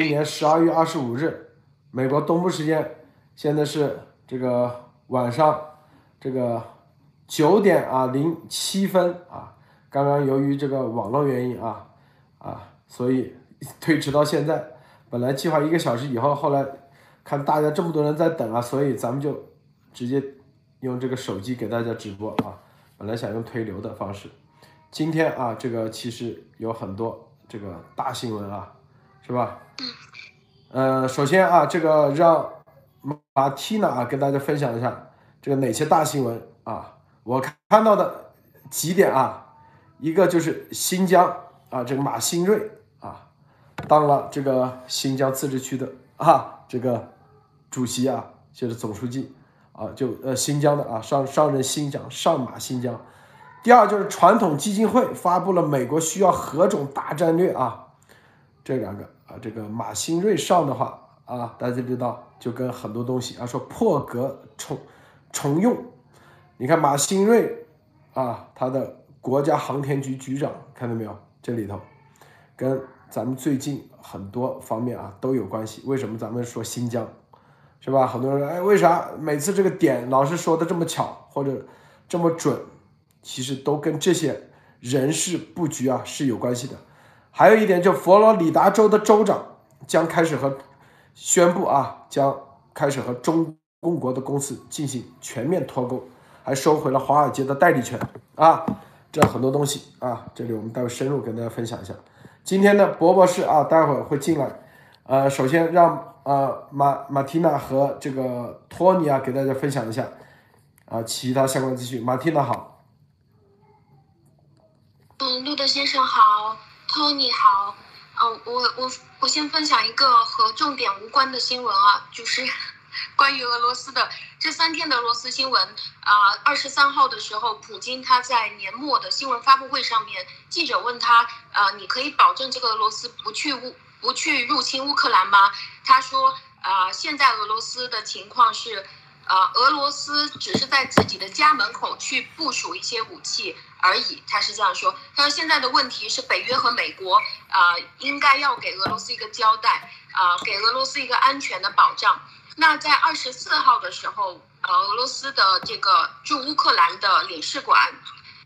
今年十二月二十五日，美国东部时间，现在是这个晚上这个九点啊零七分啊。刚刚由于这个网络原因啊啊，所以 推迟到现在。本来计划一个小时以后，后来看大家这么多人在等啊，所以咱们就直接用这个手机给大家直播啊。本来想用推流的方式，今天啊，这个其实有很多这个大新闻啊，是吧？呃，首先啊，这个让马蒂娜啊跟大家分享一下这个哪些大新闻啊，我看到的几点啊。一个就是新疆啊，这个马兴瑞啊，当了这个新疆自治区的啊这个主席啊，就是总书记啊，就呃新疆的啊上上任新疆上马新疆。第二就是传统基金会发布了美国需要何种大战略啊，这两个啊，这个马兴瑞上的话啊，大家知道就跟很多东西啊说破格重重用，你看马兴瑞啊，他的。国家航天局局长看到没有？这里头跟咱们最近很多方面啊都有关系。为什么咱们说新疆，是吧？很多人说，哎，为啥每次这个点老是说的这么巧或者这么准？其实都跟这些人事布局啊是有关系的。还有一点，就佛罗里达州的州长将开始和宣布啊，将开始和中共国的公司进行全面脱钩，还收回了华尔街的代理权啊。这很多东西啊，这里我们待会深入跟大家分享一下。今天的博博士啊，待会儿会进来。呃，首先让呃马马蒂娜和这个托尼啊给大家分享一下啊其他相关资讯。马蒂娜好。嗯，路德先生好，托尼好。嗯，我我我先分享一个和重点无关的新闻啊，就是。关于俄罗斯的这三天的俄罗斯新闻啊，二十三号的时候，普京他在年末的新闻发布会上面，记者问他，呃，你可以保证这个俄罗斯不去乌不去入侵乌克兰吗？他说，啊，现在俄罗斯的情况是，呃，俄罗斯只是在自己的家门口去部署一些武器而已。他是这样说。他说现在的问题是北约和美国啊，应该要给俄罗斯一个交代啊，给俄罗斯一个安全的保障。那在二十四号的时候，呃，俄罗斯的这个驻乌克兰的领事馆，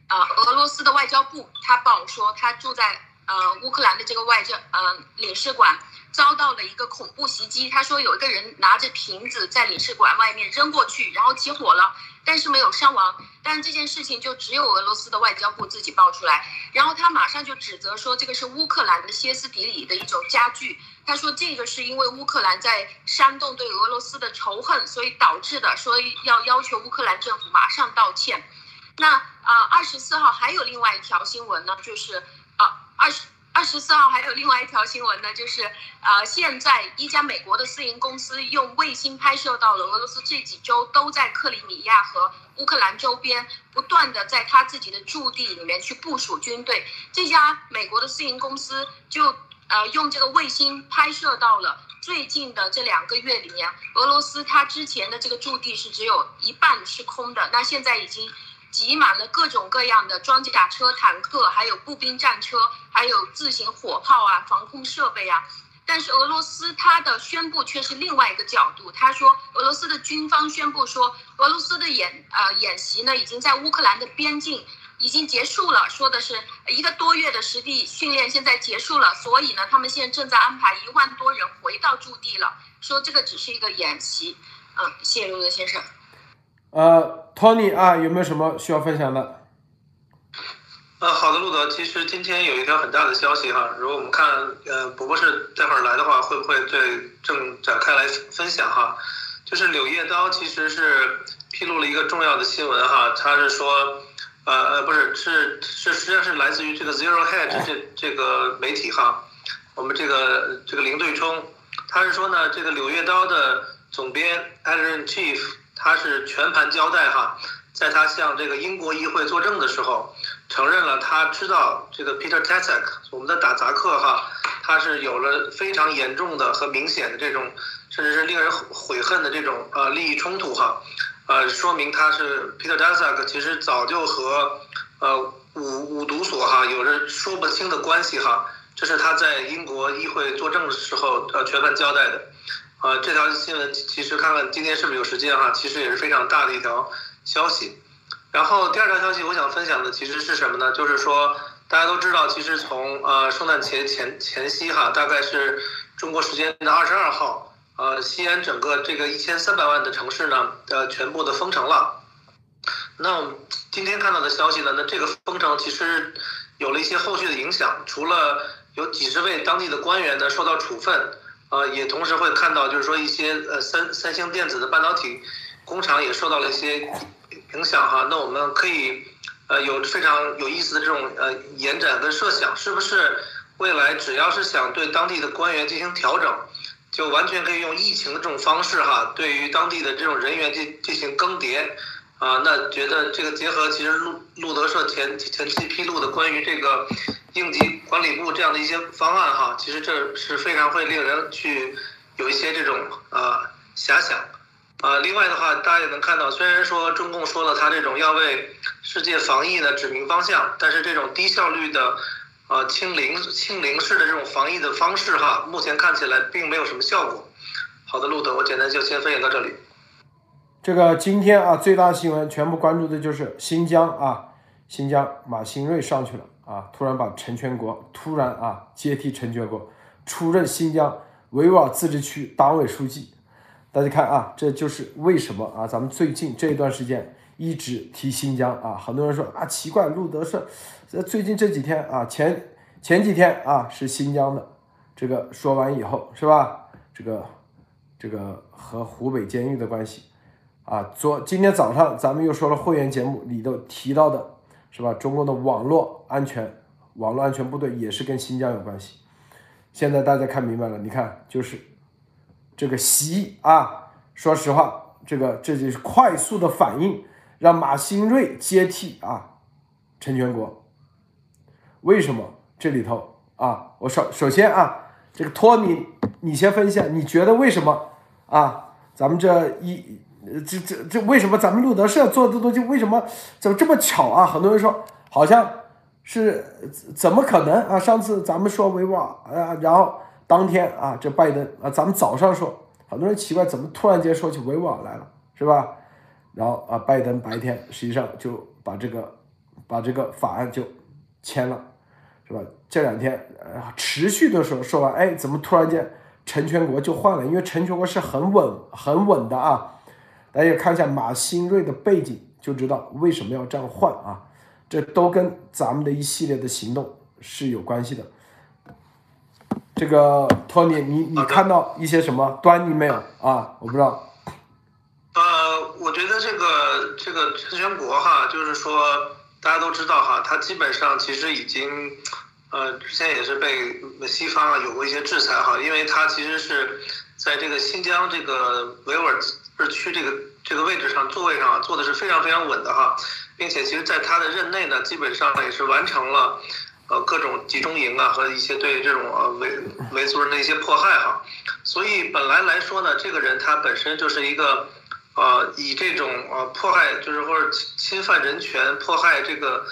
呃，俄罗斯的外交部他报说，他住在呃乌克兰的这个外交呃领事馆遭到了一个恐怖袭击。他说有一个人拿着瓶子在领事馆外面扔过去，然后起火了，但是没有伤亡。但这件事情就只有俄罗斯的外交部自己爆出来，然后他马上就指责说这个是乌克兰的歇斯底里的一种加剧。他说这个是因为乌克兰在煽动对俄罗斯的仇恨，所以导致的，所以要要求乌克兰政府马上道歉。那啊，二十四号还有另外一条新闻呢，就是，二十。二十四号还有另外一条新闻呢，就是呃，现在一家美国的私营公司用卫星拍摄到了俄罗斯这几周都在克里米亚和乌克兰周边不断的在他自己的驻地里面去部署军队。这家美国的私营公司就呃用这个卫星拍摄到了最近的这两个月里面，俄罗斯它之前的这个驻地是只有一半是空的，那现在已经。挤满了各种各样的装甲车、坦克，还有步兵战车，还有自行火炮啊、防空设备啊。但是俄罗斯它的宣布却是另外一个角度，他说俄罗斯的军方宣布说，俄罗斯的演呃演习呢已经在乌克兰的边境已经结束了，说的是一个多月的实地训练现在结束了，所以呢他们现在正在安排一万多人回到驻地了，说这个只是一个演习。嗯，谢谢陆德先生。呃，Tony 啊，有没有什么需要分享的？呃，好的，路德。其实今天有一条很大的消息哈，如果我们看，呃，博博士待会儿来的话，会不会对正展开来分享哈？就是《柳叶刀》其实是披露了一个重要的新闻哈，他是说，呃呃，不是，是是实际上是来自于这个 Zero Hedge 这这个媒体哈，我们这个这个零对冲，他是说呢，这个《柳叶刀》的总编 Editor Chief。他是全盘交代哈，在他向这个英国议会作证的时候，承认了他知道这个 Peter t a s a k 我们的打杂客哈，他是有了非常严重的和明显的这种，甚至是令人悔恨的这种呃利益冲突哈，呃，说明他是 Peter t a s a k 其实早就和呃五五毒所哈有着说不清的关系哈，这是他在英国议会作证的时候呃全盘交代的。呃，这条新闻其实看看今天是不是有时间哈，其实也是非常大的一条消息。然后第二条消息我想分享的其实是什么呢？就是说大家都知道，其实从呃圣诞节前前夕哈，大概是中国时间的二十二号，呃，西安整个这个一千三百万的城市呢，呃，全部的封城了。那我们今天看到的消息呢，那这个封城其实有了一些后续的影响，除了有几十位当地的官员呢受到处分。呃，也同时会看到，就是说一些呃三三星电子的半导体工厂也受到了一些影响哈。那我们可以呃有非常有意思的这种呃延展跟设想，是不是未来只要是想对当地的官员进行调整，就完全可以用疫情的这种方式哈，对于当地的这种人员进进行更迭啊？那觉得这个结合其实路路德社前前期披露的关于这个。应急管理部这样的一些方案哈，其实这是非常会令人去有一些这种呃遐想，啊，另外的话，大家也能看到，虽然说中共说了他这种要为世界防疫呢指明方向，但是这种低效率的呃清零清零式的这种防疫的方式哈，目前看起来并没有什么效果。好的，路德，我简单就先分享到这里。这个今天啊，最大新闻全部关注的就是新疆啊，新疆马兴瑞上去了。啊！突然把陈全国突然啊接替陈全国出任新疆维吾尔自治区党委书记。大家看啊，这就是为什么啊？咱们最近这一段时间一直提新疆啊，很多人说啊奇怪，路德社这最近这几天啊前前几天啊是新疆的这个说完以后是吧？这个这个和湖北监狱的关系啊，昨今天早上咱们又说了会员节目里头提到的。是吧？中国的网络安全、网络安全部队也是跟新疆有关系。现在大家看明白了，你看，就是这个习啊，说实话，这个这就是快速的反应，让马兴瑞接替啊陈全国。为什么？这里头啊，我首首先啊，这个托尼，你先分析，你觉得为什么啊？咱们这一。这这这为什么咱们路德社做的东西为什么怎么这么巧啊？很多人说好像是怎么可能啊？上次咱们说维吾尔啊，然后当天啊，这拜登啊，咱们早上说，很多人奇怪怎么突然间说起维吾尔来了，是吧？然后啊，拜登白天实际上就把这个把这个法案就签了，是吧？这两天呃持续的时候说完，哎，怎么突然间陈全国就换了？因为陈全国是很稳很稳的啊。大家看一下马新瑞的背景，就知道为什么要这样换啊！这都跟咱们的一系列的行动是有关系的。这个托尼，你你看到一些什么端倪没有啊？我不知道。呃，我觉得这个这个陈全国哈，就是说大家都知道哈，他基本上其实已经呃之前也是被西方啊有过一些制裁哈，因为他其实是在这个新疆这个维吾尔。是区这个这个位置上座位上坐的是非常非常稳的哈，并且其实在他的任内呢，基本上也是完成了呃各种集中营啊和一些对这种呃维维族人的一些迫害哈，所以本来来说呢，这个人他本身就是一个呃以这种呃迫害就是或者侵犯人权迫害这个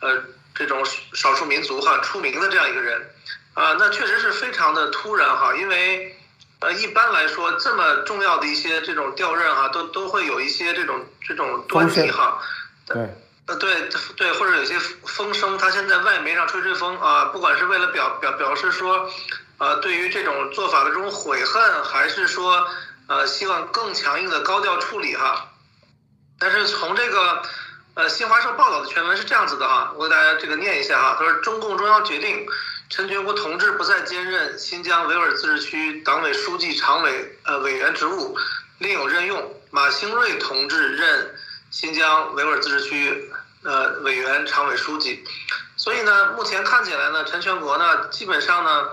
呃这种少数民族哈出名的这样一个人啊，那确实是非常的突然哈，因为。呃，一般来说，这么重要的一些这种调任哈，都都会有一些这种这种端倪哈。对。呃，对对，或者有些风声，他现在外媒上吹吹风啊，不管是为了表表表示说，呃，对于这种做法的这种悔恨，还是说，呃，希望更强硬的高调处理哈。但是从这个，呃，新华社报道的全文是这样子的哈，我给大家这个念一下哈，他说中共中央决定。陈全国同志不再兼任新疆维吾尔自治区党委书记、常委呃委员职务，另有任用。马兴瑞同志任新疆维吾尔自治区呃委员、常委书记。所以呢，目前看起来呢，陈全国呢，基本上呢，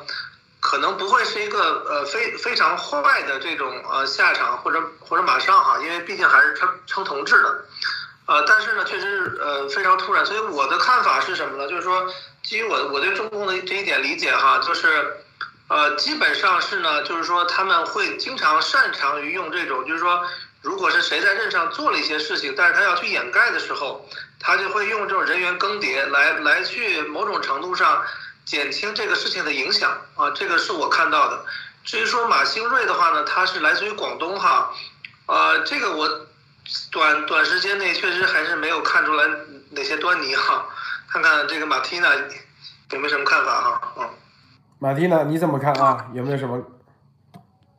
可能不会是一个呃非非常坏的这种呃下场，或者或者马上哈，因为毕竟还是称称同志的。呃，但是呢，确实呃非常突然。所以我的看法是什么呢？就是说。基于我我对中共的这一点理解哈，就是，呃，基本上是呢，就是说他们会经常擅长于用这种，就是说，如果是谁在任上做了一些事情，但是他要去掩盖的时候，他就会用这种人员更迭来来去某种程度上减轻这个事情的影响啊，这个是我看到的。至于说马兴瑞的话呢，他是来自于广东哈，呃，这个我短短时间内确实还是没有看出来哪些端倪哈。看看这个马蒂娜有没有什么看法哈？嗯，马蒂娜你怎么看啊？有没有什么？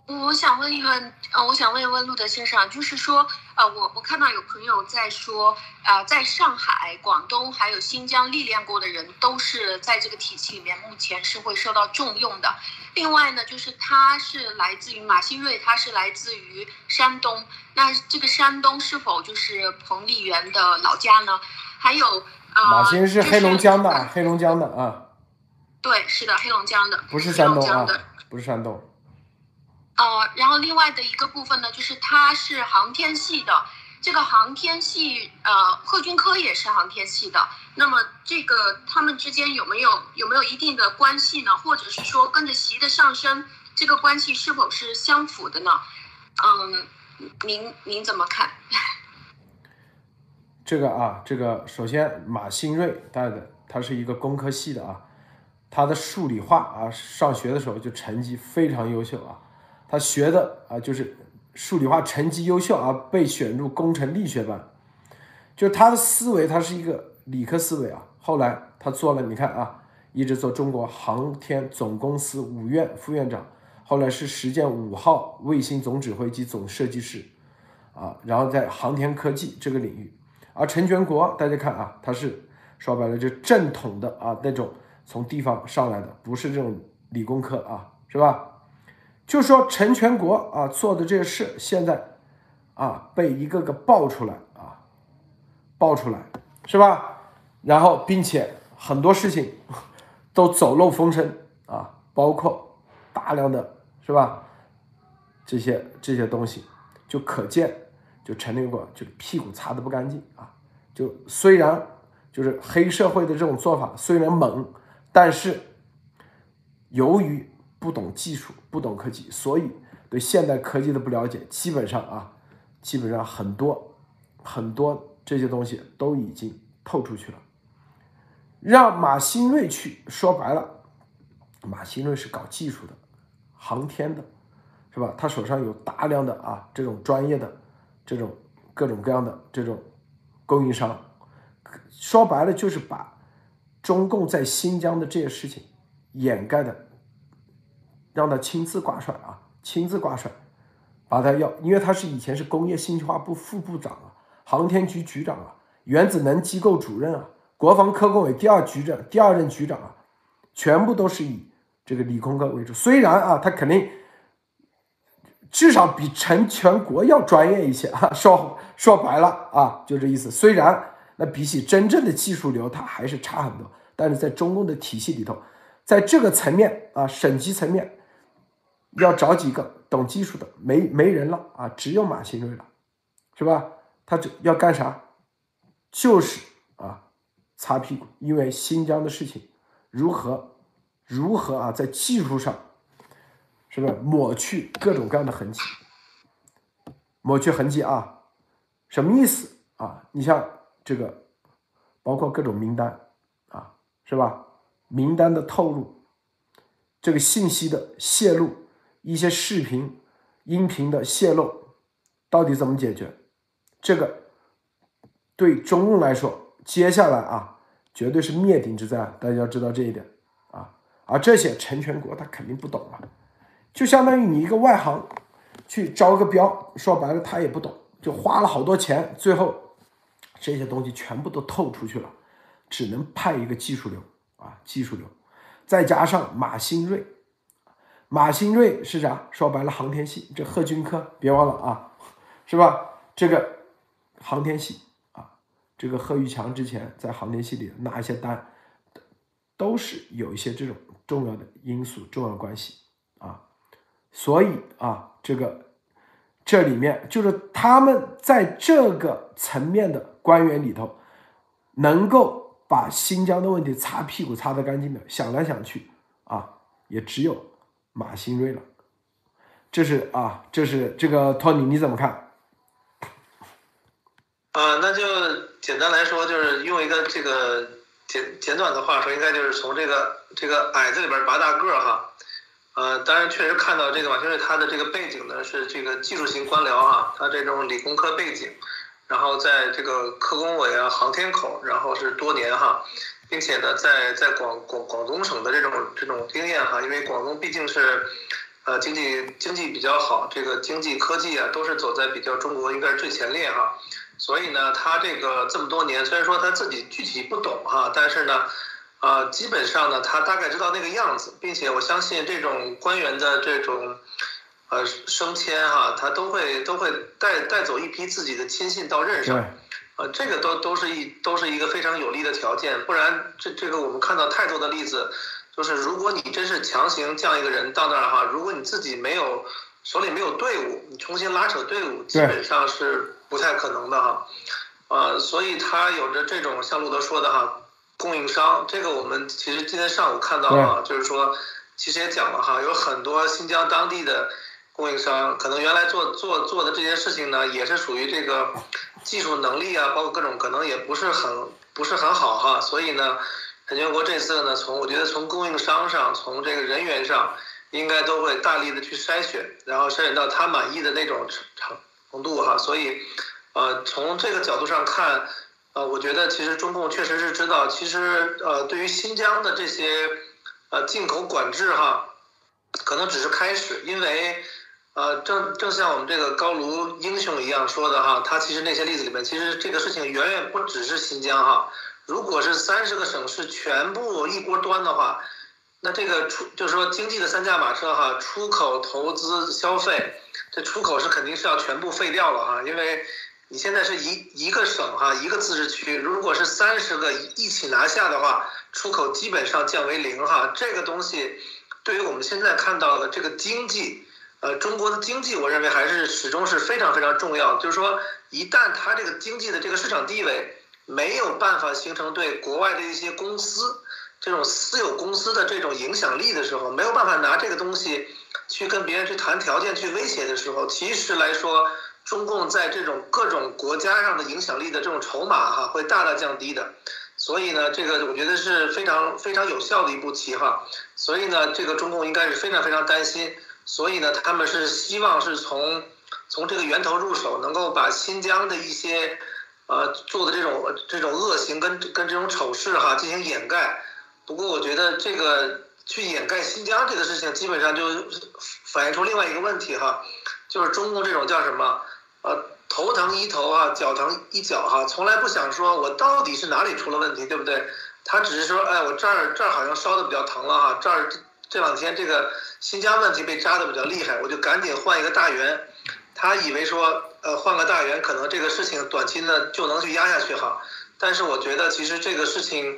我想问一问，呃，我想问一问路德先生，就是说，呃，我我看到有朋友在说，呃，在上海、广东还有新疆历练过的人，都是在这个体系里面，目前是会受到重用的。另外呢，就是他是来自于马新瑞，他是来自于山东，那这个山东是否就是彭丽媛的老家呢？还有，呃，马新是黑龙江的，就是黑龙江的啊，对，是的，黑龙江的，不是山东啊不是山东。呃，然后另外的一个部分呢，就是它是航天系的，这个航天系，呃，贺军科也是航天系的。那么这个他们之间有没有有没有一定的关系呢？或者是说跟着习的上升，这个关系是否是相符的呢？嗯，您您怎么看？这个啊，这个首先马新瑞带的，他是一个工科系的啊，他的数理化啊，上学的时候就成绩非常优秀啊，他学的啊就是数理化成绩优秀啊，被选入工程力学班，就他的思维，他是一个理科思维啊。后来他做了，你看啊，一直做中国航天总公司五院副院长，后来是实践五号卫星总指挥及总设计师啊，然后在航天科技这个领域。而陈全国，大家看啊，他是说白了就正统的啊那种从地方上来的，不是这种理工科啊，是吧？就说陈全国啊做的这些事，现在啊被一个个爆出来啊，爆出来是吧？然后并且很多事情都走漏风声啊，包括大量的是吧？这些这些东西就可见。就陈立国就屁股擦的不干净啊！就虽然就是黑社会的这种做法虽然猛，但是由于不懂技术、不懂科技，所以对现代科技的不了解，基本上啊，基本上很多很多这些东西都已经透出去了。让马新瑞去，说白了，马新瑞是搞技术的，航天的，是吧？他手上有大量的啊这种专业的。这种各种各样的这种供应商，说白了就是把中共在新疆的这些事情掩盖的，让他亲自挂帅啊，亲自挂帅，把他要，因为他是以前是工业信息化部副部长啊，航天局局长啊，原子能机构主任啊，国防科工委第二局长、第二任局长啊，全部都是以这个理工科为主。虽然啊，他肯定。至少比陈全国要专业一些啊！说说白了啊，就这意思。虽然那比起真正的技术流，他还是差很多，但是在中共的体系里头，在这个层面啊，省级层面要找几个懂技术的，没没人了啊，只有马新瑞了，是吧？他这要干啥？就是啊，擦屁股，因为新疆的事情如何如何啊，在技术上。是不是抹去各种各样的痕迹？抹去痕迹啊，什么意思啊？你像这个，包括各种名单啊，是吧？名单的透露，这个信息的泄露，一些视频、音频的泄露，到底怎么解决？这个对中共来说，接下来啊，绝对是灭顶之灾，大家要知道这一点啊。而这些陈全国他肯定不懂啊。就相当于你一个外行去招个标，说白了他也不懂，就花了好多钱，最后这些东西全部都透出去了，只能派一个技术流啊，技术流，再加上马新瑞，马新瑞是啥？说白了航天系，这贺军科别忘了啊，是吧？这个航天系啊，这个贺玉强之前在航天系里拿一些单，都是有一些这种重要的因素、重要关系啊。所以啊，这个这里面就是他们在这个层面的官员里头，能够把新疆的问题擦屁股擦得干净的，想来想去啊，也只有马新瑞了。这是啊，这是这个托尼你怎么看？啊，那就简单来说，就是用一个这个简简短的话说，应该就是从这个这个矮子里边拔大个儿哈。呃，当然确实看到这个马兴瑞他的这个背景呢是这个技术型官僚哈，他这种理工科背景，然后在这个科工委啊、航天口，然后是多年哈，并且呢在在广广广东省的这种这种经验哈，因为广东毕竟是。呃，经济经济比较好，这个经济科技啊，都是走在比较中国应该是最前列哈。所以呢，他这个这么多年，虽然说他自己具体不懂哈，但是呢，呃，基本上呢，他大概知道那个样子，并且我相信这种官员的这种呃升迁哈，他都会都会带带走一批自己的亲信到任上，呃，这个都都是一都是一个非常有利的条件，不然这这个我们看到太多的例子。就是如果你真是强行降一个人到那儿哈，如果你自己没有手里没有队伍，你重新拉扯队伍，基本上是不太可能的哈。呃，所以他有着这种像路德说的哈，供应商，这个我们其实今天上午看到了，就是说，其实也讲了哈，有很多新疆当地的供应商，可能原来做做做的这件事情呢，也是属于这个技术能力啊，包括各种可能也不是很不是很好哈，所以呢。陈全国这次呢，从我觉得从供应商上，从这个人员上，应该都会大力的去筛选，然后筛选到他满意的那种程程度哈。所以，呃，从这个角度上看，呃，我觉得其实中共确实是知道，其实呃，对于新疆的这些呃进口管制哈，可能只是开始，因为呃，正正像我们这个高卢英雄一样说的哈，他其实那些例子里面，其实这个事情远远不只是新疆哈。如果是三十个省市全部一锅端的话，那这个出就是说经济的三驾马车哈，出口、投资、消费，这出口是肯定是要全部废掉了哈，因为你现在是一一个省哈，一个自治区，如果是三十个一起拿下的话，出口基本上降为零哈。这个东西对于我们现在看到的这个经济，呃，中国的经济，我认为还是始终是非常非常重要。就是说，一旦它这个经济的这个市场地位，没有办法形成对国外的一些公司这种私有公司的这种影响力的时候，没有办法拿这个东西去跟别人去谈条件、去威胁的时候，其实来说，中共在这种各种国家上的影响力的这种筹码哈，会大大降低的。所以呢，这个我觉得是非常非常有效的一步棋哈。所以呢，这个中共应该是非常非常担心。所以呢，他们是希望是从从这个源头入手，能够把新疆的一些。呃，做的这种这种恶行跟跟这种丑事哈进行掩盖，不过我觉得这个去掩盖新疆这个事情，基本上就反映出另外一个问题哈，就是中共这种叫什么呃头疼医头啊，脚疼医脚哈，从来不想说我到底是哪里出了问题，对不对？他只是说，哎，我这儿这儿好像烧的比较疼了哈，这儿这两天这个新疆问题被扎的比较厉害，我就赶紧换一个大员。他以为说，呃，换个大员，可能这个事情短期呢就能去压下去哈。但是我觉得，其实这个事情，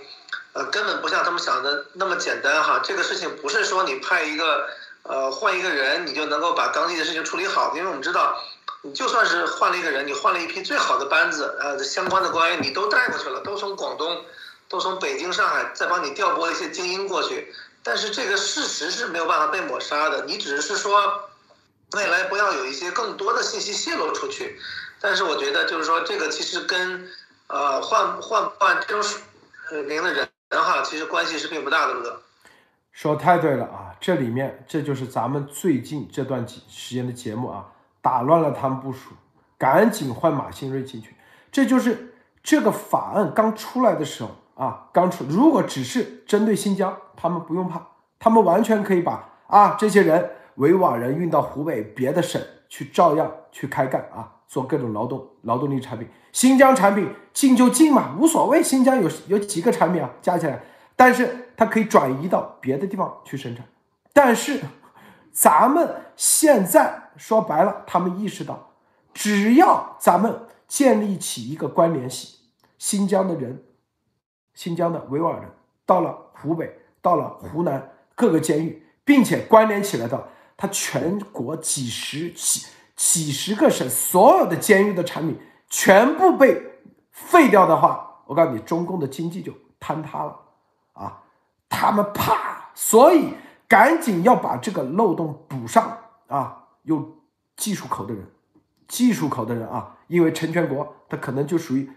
呃，根本不像他们想的那么简单哈。这个事情不是说你派一个，呃，换一个人，你就能够把当地的事情处理好。因为我们知道，你就算是换了一个人，你换了一批最好的班子，呃，相关的官员你都带过去了，都从广东，都从北京、上海再帮你调拨一些精英过去。但是这个事实是没有办法被抹杀的，你只是说。未来不要有一些更多的信息泄露出去，但是我觉得就是说这个其实跟呃换换换这种呃名的人哈，其实关系是并不大的，对不对？说太对了啊！这里面这就是咱们最近这段时间的节目啊，打乱了他们部署，赶紧换马新瑞进去。这就是这个法案刚出来的时候啊，刚出，如果只是针对新疆，他们不用怕，他们完全可以把啊这些人。维吾尔人运到湖北别的省去，照样去开干啊，做各种劳动劳动力产品。新疆产品进就进嘛，无所谓。新疆有有几个产品啊，加起来，但是它可以转移到别的地方去生产。但是咱们现在说白了，他们意识到，只要咱们建立起一个关联系，新疆的人，新疆的维吾尔人到了湖北，到了湖南各个监狱，并且关联起来的。他全国几十几几十个省所有的监狱的产品全部被废掉的话，我告诉你，中共的经济就坍塌了啊！他们怕，所以赶紧要把这个漏洞补上啊！有技术口的人，技术口的人啊，因为陈全国他可能就属于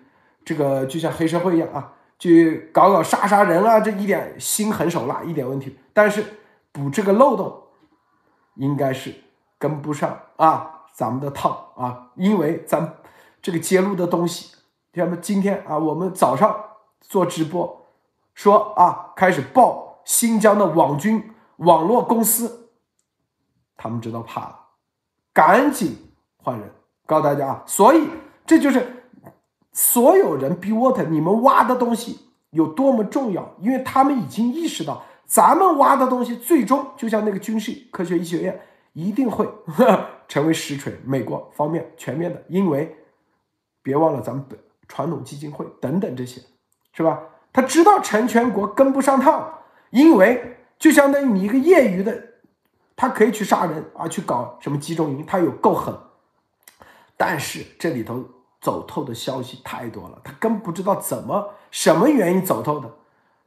这个，就像黑社会一样啊。去搞搞杀杀人啊，这一点心狠手辣一点问题。但是补这个漏洞，应该是跟不上啊，咱们的套啊，因为咱这个揭露的东西，像么今天啊，我们早上做直播说啊，开始报新疆的网军网络公司，他们知道怕了，赶紧换人，告诉大家啊，所以这就是所有人 be water，你们挖的东西有多么重要，因为他们已经意识到。咱们挖的东西，最终就像那个军事科学医学院，一定会 成为实锤。美国方面全面的，因为别忘了咱们本传统基金会等等这些，是吧？他知道成全国跟不上趟，因为就相当于你一个业余的，他可以去杀人啊，去搞什么集中营，他有够狠。但是这里头走透的消息太多了，他根不知道怎么什么原因走透的，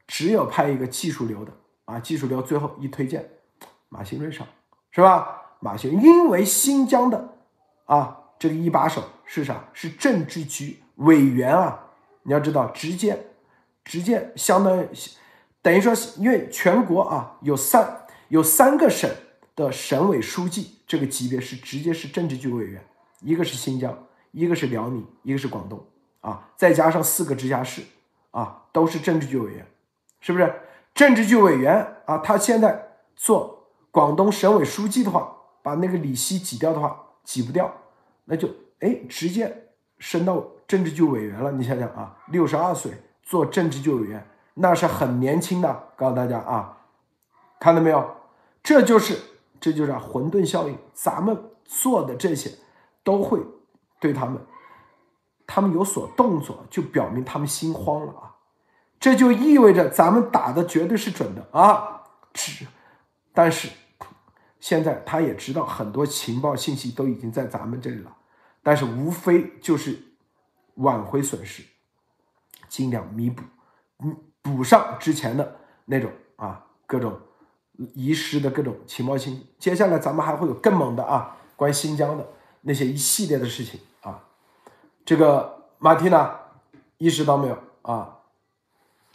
只有派一个技术流的。啊，技术流最后一推荐，马新瑞上是吧？马新因为新疆的啊，这个一把手是啥？是政治局委员啊！你要知道，直接直接相当于等于说，因为全国啊有三有三个省的省委书记这个级别是直接是政治局委员，一个是新疆，一个是辽宁，一个是广东啊，再加上四个直辖市啊，都是政治局委员，是不是？政治局委员啊，他现在做广东省委书记的话，把那个李希挤掉的话，挤不掉，那就哎直接升到政治局委员了。你想想啊，六十二岁做政治局委员，那是很年轻的。告诉大家啊，看到没有？这就是这就是混沌效应。咱们做的这些都会对他们，他们有所动作，就表明他们心慌了啊。这就意味着咱们打的绝对是准的啊！只，但是现在他也知道很多情报信息都已经在咱们这里了，但是无非就是挽回损失，尽量弥补，嗯，补上之前的那种啊各种遗失的各种情报信息。接下来咱们还会有更猛的啊，关于新疆的那些一系列的事情啊。这个马蒂娜意识到没有啊？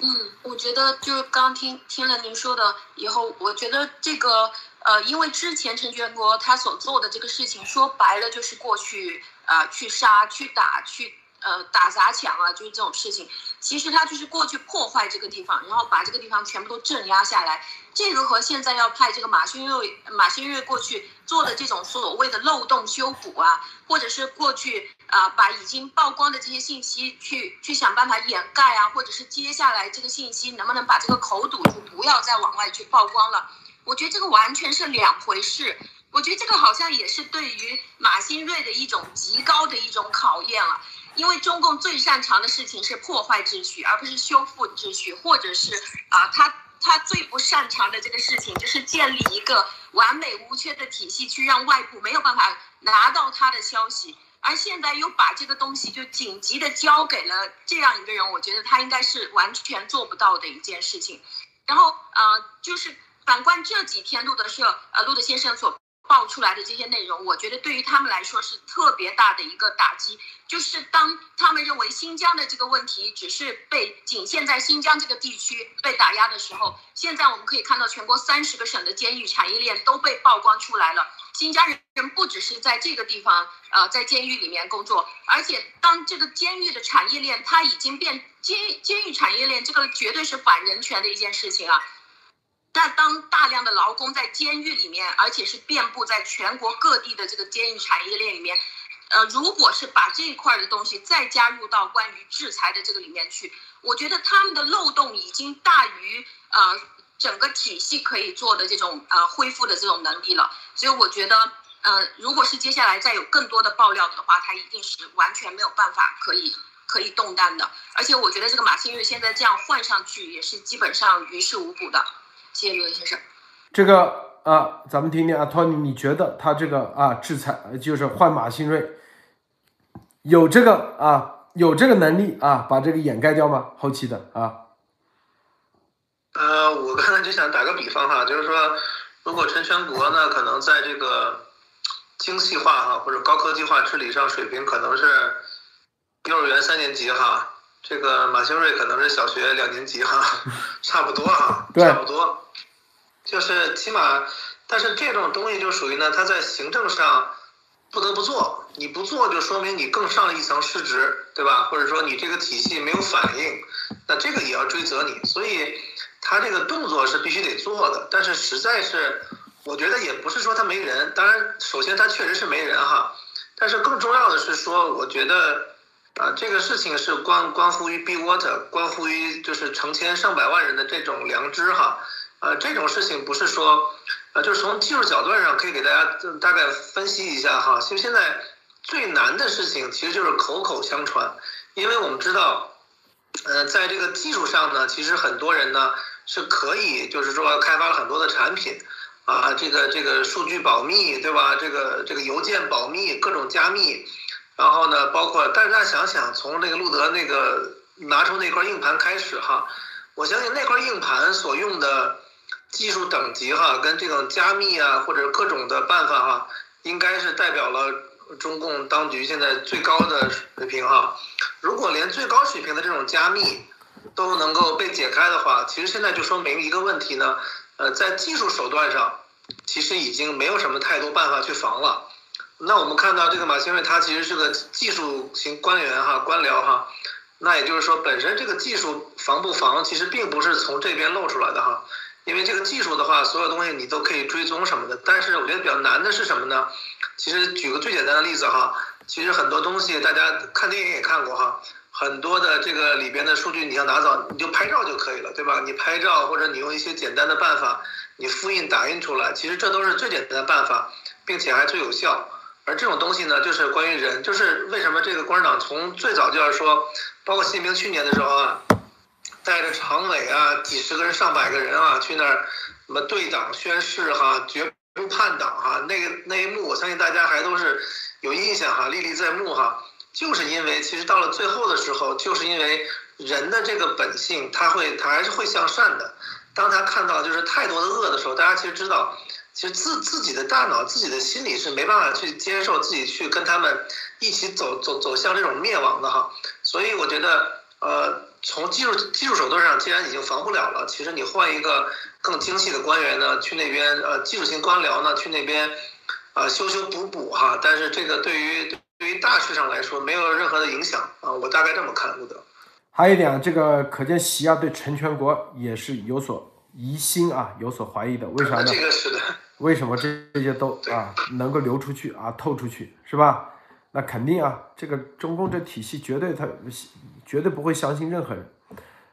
嗯，我觉得就是刚听听了您说的以后，我觉得这个呃，因为之前陈全国他所做的这个事情，说白了就是过去啊去杀、去打、去。呃，打砸抢啊，就是这种事情。其实他就是过去破坏这个地方，然后把这个地方全部都镇压下来。这个和现在要派这个马新瑞、马新瑞过去做的这种所谓的漏洞修补啊，或者是过去啊把已经曝光的这些信息去去想办法掩盖啊，或者是接下来这个信息能不能把这个口堵住，不要再往外去曝光了。我觉得这个完全是两回事。我觉得这个好像也是对于马新瑞的一种极高的一种考验了。因为中共最擅长的事情是破坏秩序，而不是修复秩序，或者是啊，他他最不擅长的这个事情就是建立一个完美无缺的体系，去让外部没有办法拿到他的消息。而现在又把这个东西就紧急的交给了这样一个人，我觉得他应该是完全做不到的一件事情。然后呃，就是反观这几天路德社呃路德先生所。爆出来的这些内容，我觉得对于他们来说是特别大的一个打击。就是当他们认为新疆的这个问题只是被仅限在新疆这个地区被打压的时候，现在我们可以看到全国三十个省的监狱产业链都被曝光出来了。新疆人不只是在这个地方，呃，在监狱里面工作，而且当这个监狱的产业链它已经变监监狱产业链，这个绝对是反人权的一件事情啊。那当大量的劳工在监狱里面，而且是遍布在全国各地的这个监狱产业链里面，呃，如果是把这一块的东西再加入到关于制裁的这个里面去，我觉得他们的漏洞已经大于呃整个体系可以做的这种呃恢复的这种能力了。所以我觉得，呃，如果是接下来再有更多的爆料的话，他一定是完全没有办法可以可以动弹的。而且我觉得这个马新瑞现在这样换上去，也是基本上于事无补的。谢谢刘先生。这个啊，咱们听听啊，托尼，你觉得他这个啊制裁，就是换马新瑞，有这个啊，有这个能力啊，把这个掩盖掉吗？后期的啊？呃，我刚才就想打个比方哈，就是说，如果陈全国呢，可能在这个精细化哈或者高科技化治理上水平可能是幼儿园三年级哈，这个马兴瑞可能是小学两年级哈，差不多哈，差不多，就是起码，但是这种东西就属于呢，他在行政上不得不做，你不做就说明你更上了一层失职，对吧？或者说你这个体系没有反应，那这个也要追责你，所以他这个动作是必须得做的，但是实在是，我觉得也不是说他没人，当然，首先他确实是没人哈，但是更重要的是说，我觉得。啊，这个事情是关关乎于 Be Water，关乎于就是成千上百万人的这种良知哈。呃，这种事情不是说，呃，就是从技术角度上可以给大家大概分析一下哈。其实现在最难的事情其实就是口口相传，因为我们知道，呃，在这个技术上呢，其实很多人呢是可以就是说开发了很多的产品，啊，这个这个数据保密对吧？这个这个邮件保密，各种加密。然后呢，包括，但是大家想想，从那个路德那个拿出那块硬盘开始哈，我相信那块硬盘所用的技术等级哈，跟这种加密啊或者各种的办法哈，应该是代表了中共当局现在最高的水平哈。如果连最高水平的这种加密都能够被解开的话，其实现在就说明一个问题呢，呃，在技术手段上，其实已经没有什么太多办法去防了。那我们看到这个马兴瑞，他其实是个技术型官员哈，官僚哈。那也就是说，本身这个技术防不防，其实并不是从这边露出来的哈。因为这个技术的话，所有东西你都可以追踪什么的。但是我觉得比较难的是什么呢？其实举个最简单的例子哈，其实很多东西大家看电影也看过哈，很多的这个里边的数据你要拿走，你就拍照就可以了，对吧？你拍照或者你用一些简单的办法，你复印打印出来，其实这都是最简单的办法，并且还最有效。而这种东西呢，就是关于人，就是为什么这个共产党从最早就要说，包括习近平去年的时候啊，带着常委啊，几十个人、上百个人啊，去那儿什么对党宣誓哈，绝不叛党哈，那个那一幕，我相信大家还都是有印象哈，历历在目哈。就是因为其实到了最后的时候，就是因为人的这个本性，他会他还是会向善的。当他看到就是太多的恶的时候，大家其实知道。其实自自己的大脑、自己的心理是没办法去接受自己去跟他们一起走走走向这种灭亡的哈，所以我觉得，呃，从技术技术手段上，既然已经防不了了，其实你换一个更精细的官员呢，去那边呃技术型官僚呢，去那边，啊修修补补哈，但是这个对于对于大势上来说没有任何的影响啊，我大概这么看，路德。还有一点，这个可见习啊对陈全国也是有所。疑心啊，有所怀疑的，为啥呢？这个是的。为什么这这些都啊能够流出去啊透出去是吧？那肯定啊，这个中共这体系绝对他绝对不会相信任何人，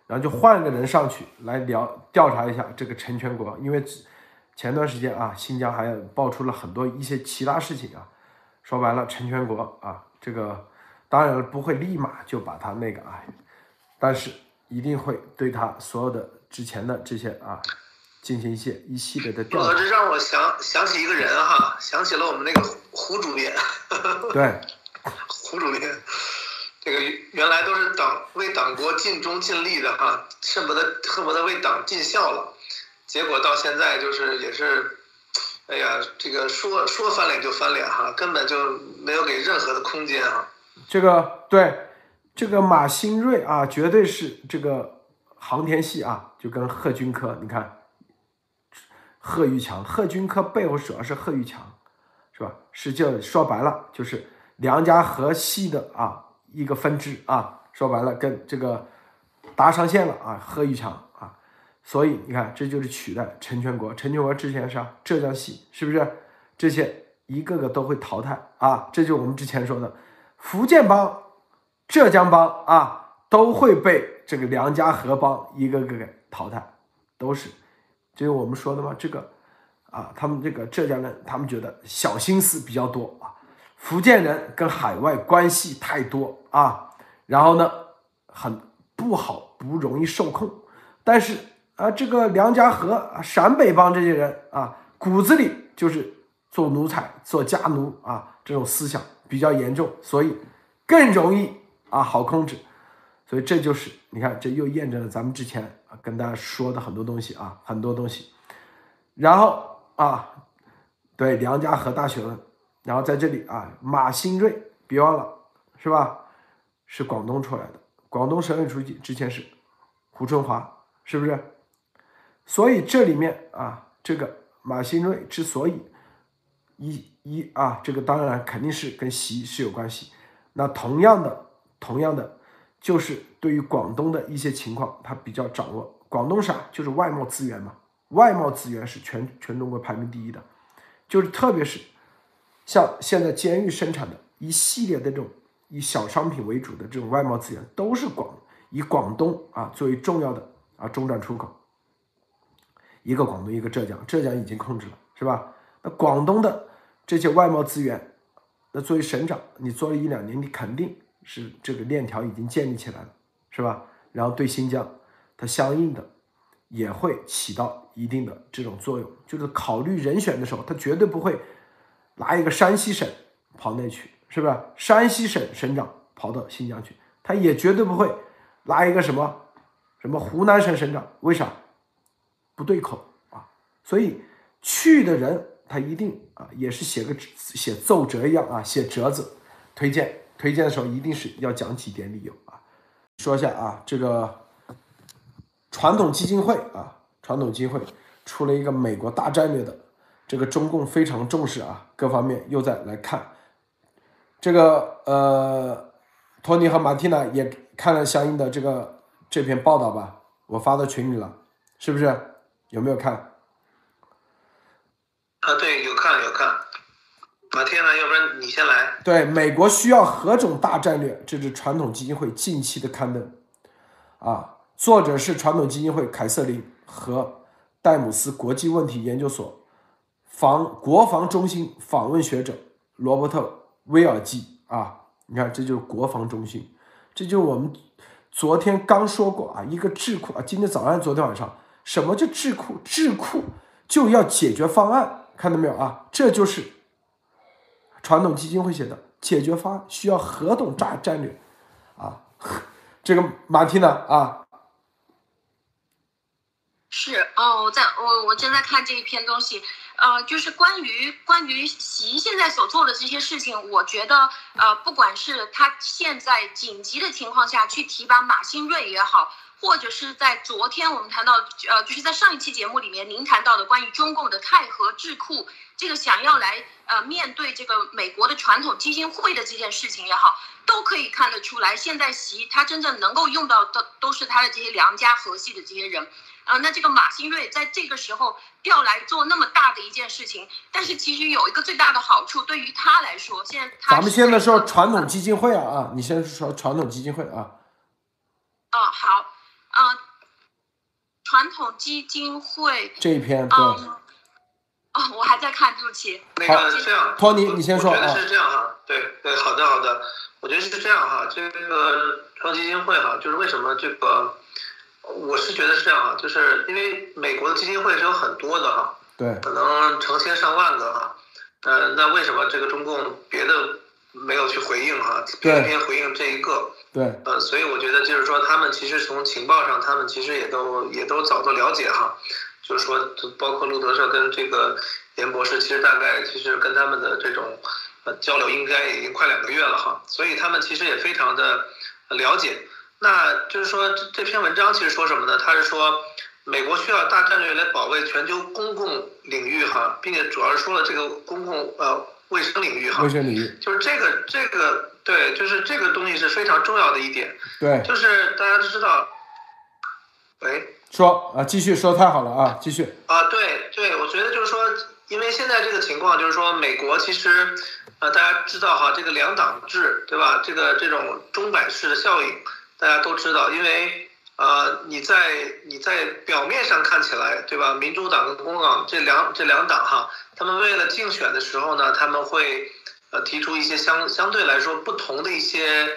然后就换个人上去来聊调查一下这个陈全国，因为前段时间啊新疆还爆出了很多一些其他事情啊，说白了陈全国啊这个当然不会立马就把他那个啊，但是一定会对他所有的。之前的这些啊，进行一些一系列的调查，这让我想想起一个人哈，想起了我们那个胡主编。对，胡主编，这个原来都是党为党国尽忠尽力的哈，恨不得恨不得为党尽孝了，结果到现在就是也是，哎呀，这个说说翻脸就翻脸哈，根本就没有给任何的空间啊。这个对，这个马新瑞啊，绝对是这个。航天系啊，就跟贺军科，你看，贺玉强，贺军科背后主要是贺玉强，是吧？是就说白了，就是梁家河系的啊一个分支啊，说白了跟这个搭上线了啊，贺玉强啊，所以你看，这就是取代陈全国，陈全国之前是浙江系，是不是？这些一个个都会淘汰啊，这就是我们之前说的福建帮、浙江帮啊，都会被。这个梁家河帮一个个给淘汰，都是，就是我们说的嘛？这个啊，他们这个浙江人，他们觉得小心思比较多啊。福建人跟海外关系太多啊，然后呢，很不好，不容易受控。但是啊，这个梁家河啊、陕北帮这些人啊，骨子里就是做奴才、做家奴啊，这种思想比较严重，所以更容易啊，好控制。所以这就是你看，这又验证了咱们之前跟大家说的很多东西啊，很多东西。然后啊，对梁家河大学问，然后在这里啊，马新瑞别忘了是吧？是广东出来的，广东省委书记之前是胡春华，是不是？所以这里面啊，这个马兴瑞之所以一一啊，这个当然肯定是跟习是有关系。那同样的，同样的，就是对于广东的一些情况，他比较掌握。广东省就是外贸资源嘛，外贸资源是全全中国排名第一的，就是特别是像现在监狱生产的一系列的这种以小商品为主的这种外贸资源，都是广以广东啊作为重要的啊中转出口。一个广东，一个浙江，浙江已经控制了，是吧？那广东的这些外贸资源，那作为省长，你做了一两年，你肯定是这个链条已经建立起来了，是吧？然后对新疆。它相应的也会起到一定的这种作用，就是考虑人选的时候，他绝对不会拿一个山西省跑那去，是不是？山西省省长跑到新疆去，他也绝对不会拿一个什么什么湖南省省长，为啥？不对口啊！所以去的人他一定啊，也是写个写奏折一样啊，写折子推荐，推荐的时候一定是要讲几点理由啊。说一下啊，这个。传统基金会啊，传统基金会出了一个美国大战略的，这个中共非常重视啊，各方面又在来看这个呃，托尼和马蒂娜也看了相应的这个这篇报道吧，我发到群里了，是不是？有没有看？啊，对，有看有看。马蒂娜，要不然你先来。对，美国需要何种大战略？这是传统基金会近期的刊登啊。作者是传统基金会凯瑟琳和戴姆斯国际问题研究所防国防中心访问学者罗伯特威尔基啊，你看这就是国防中心，这就是我们昨天刚说过啊，一个智库啊，今天早上、昨天晚上，什么叫智库？智库就要解决方案，看到没有啊？这就是传统基金会写的解决方案，需要何种战战略啊？这个马蒂娜啊。是哦，我在我我正在看这一篇东西，呃，就是关于关于习现在所做的这些事情，我觉得呃，不管是他现在紧急的情况下去提拔马新瑞也好，或者是在昨天我们谈到呃，就是在上一期节目里面您谈到的关于中共的泰和智库这个想要来呃面对这个美国的传统基金会的这件事情也好，都可以看得出来，现在习他真正能够用到的都是他的这些良家和系的这些人。啊，那这个马新瑞在这个时候调来做那么大的一件事情，但是其实有一个最大的好处，对于他来说，现在咱们现在说传统基金会啊啊，你先说传统基金会啊。哦，好，啊，传统基金会这一篇对。哦，我还在看，对不起。那个这样，托尼，你先说啊。我觉得是这样哈，对对，好的好的，我觉得是这样哈，这个传统基金会哈，就是为什么这个。我是觉得是这样哈，就是因为美国的基金会是有很多的哈，对，可能成千上万个哈，呃，那为什么这个中共别的没有去回应哈，偏偏回应这一个？对，呃，所以我觉得就是说，他们其实从情报上，他们其实也都也都早都了解哈，就是说，包括路德社跟这个严博士，其实大概其实跟他们的这种呃交流，应该已经快两个月了哈，所以他们其实也非常的了解。那就是说，这这篇文章其实说什么呢？他是说，美国需要大战略来保卫全球公共领域哈，并且主要是说了这个公共呃卫生领域哈。卫生领域。就是这个这个对，就是这个东西是非常重要的一点。对。就是大家都知道。喂。说啊，继续说，太好了啊，继续。啊，对对，我觉得就是说，因为现在这个情况就是说，美国其实，呃，大家知道哈，这个两党制对吧？这个这种钟摆式的效应。大家都知道，因为呃，你在你在表面上看起来，对吧？民主党跟共和党这两这两党哈，他们为了竞选的时候呢，他们会呃提出一些相相对来说不同的一些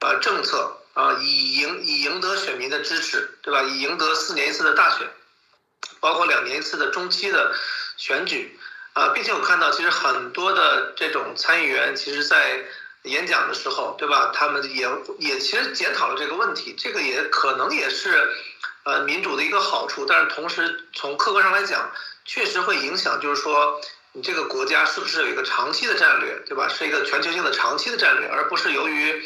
呃政策啊，以赢以赢得选民的支持，对吧？以赢得四年一次的大选，包括两年一次的中期的选举啊，并且我看到其实很多的这种参议员，其实在。演讲的时候，对吧？他们也也其实检讨了这个问题，这个也可能也是，呃，民主的一个好处。但是同时从客观上来讲，确实会影响，就是说你这个国家是不是有一个长期的战略，对吧？是一个全球性的长期的战略，而不是由于，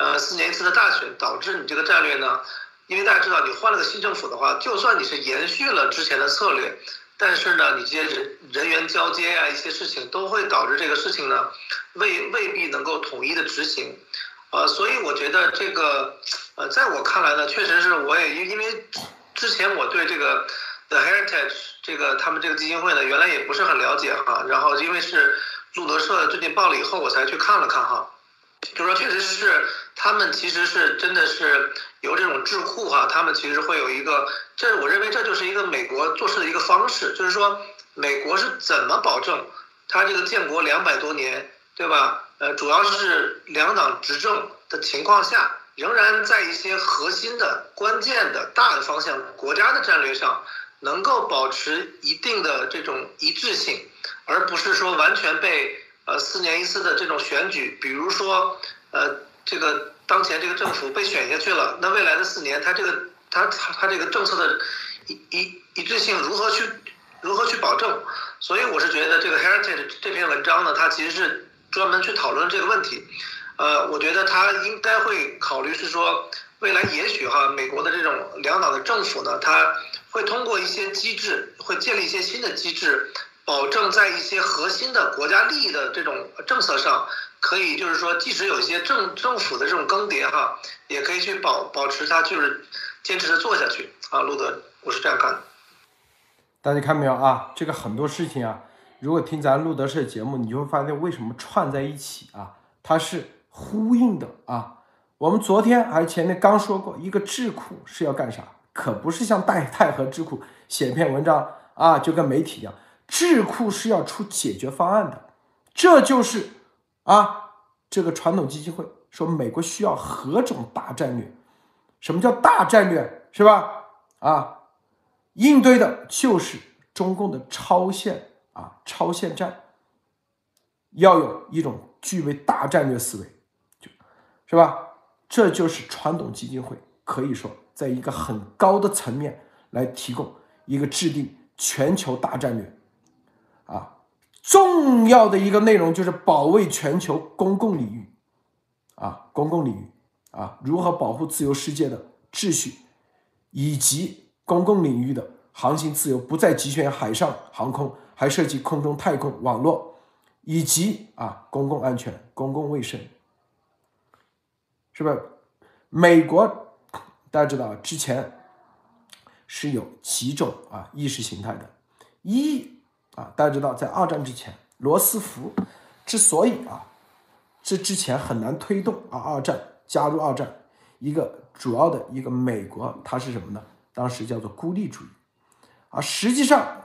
呃四年一次的大选，导致你这个战略呢，因为大家知道你换了个新政府的话，就算你是延续了之前的策略，但是呢，你这些人人员交接呀，一些事情都会导致这个事情呢，未未必能够统一的执行，呃，所以我觉得这个，呃，在我看来呢，确实是我也因因为之前我对这个 The Heritage 这个他们这个基金会呢，原来也不是很了解哈，然后因为是路德社最近报了以后，我才去看了看哈。就是说确实是，他们其实是真的是有这种智库哈，他们其实会有一个，这我认为这就是一个美国做事的一个方式，就是说美国是怎么保证它这个建国两百多年，对吧？呃，主要是两党执政的情况下，仍然在一些核心的、关键的大的方向、国家的战略上，能够保持一定的这种一致性，而不是说完全被。呃，四年一次的这种选举，比如说，呃，这个当前这个政府被选下去了，那未来的四年，他这个他他他这个政策的一一一致性如何去如何去保证？所以我是觉得这个 Heritage 这篇文章呢，它其实是专门去讨论这个问题。呃，我觉得他应该会考虑是说，未来也许哈，美国的这种两党的政府呢，他会通过一些机制，会建立一些新的机制。保证在一些核心的国家利益的这种政策上，可以就是说，即使有一些政政府的这种更迭哈，也可以去保保持它就是坚持的做下去啊。路德，我是这样看的。大家看没有啊？这个很多事情啊，如果听咱路德社节目，你就会发现为什么串在一起啊？它是呼应的啊。我们昨天还前面刚说过，一个智库是要干啥？可不是像戴泰和智库写篇文章啊，就跟媒体一样。智库是要出解决方案的，这就是啊，这个传统基金会说美国需要何种大战略？什么叫大战略？是吧？啊，应对的就是中共的超限啊，超限战，要有一种具备大战略思维，就是吧？这就是传统基金会可以说在一个很高的层面来提供一个制定全球大战略。啊，重要的一个内容就是保卫全球公共领域，啊，公共领域啊，如何保护自由世界的秩序，以及公共领域的航行自由不再局限于海上航空，还涉及空中太空网络，以及啊，公共安全、公共卫生，是不是？美国大家知道，之前是有几种啊意识形态的，一。啊，大家知道，在二战之前，罗斯福之所以啊，这之前很难推动啊，二战加入二战，一个主要的一个美国，它是什么呢？当时叫做孤立主义啊。实际上，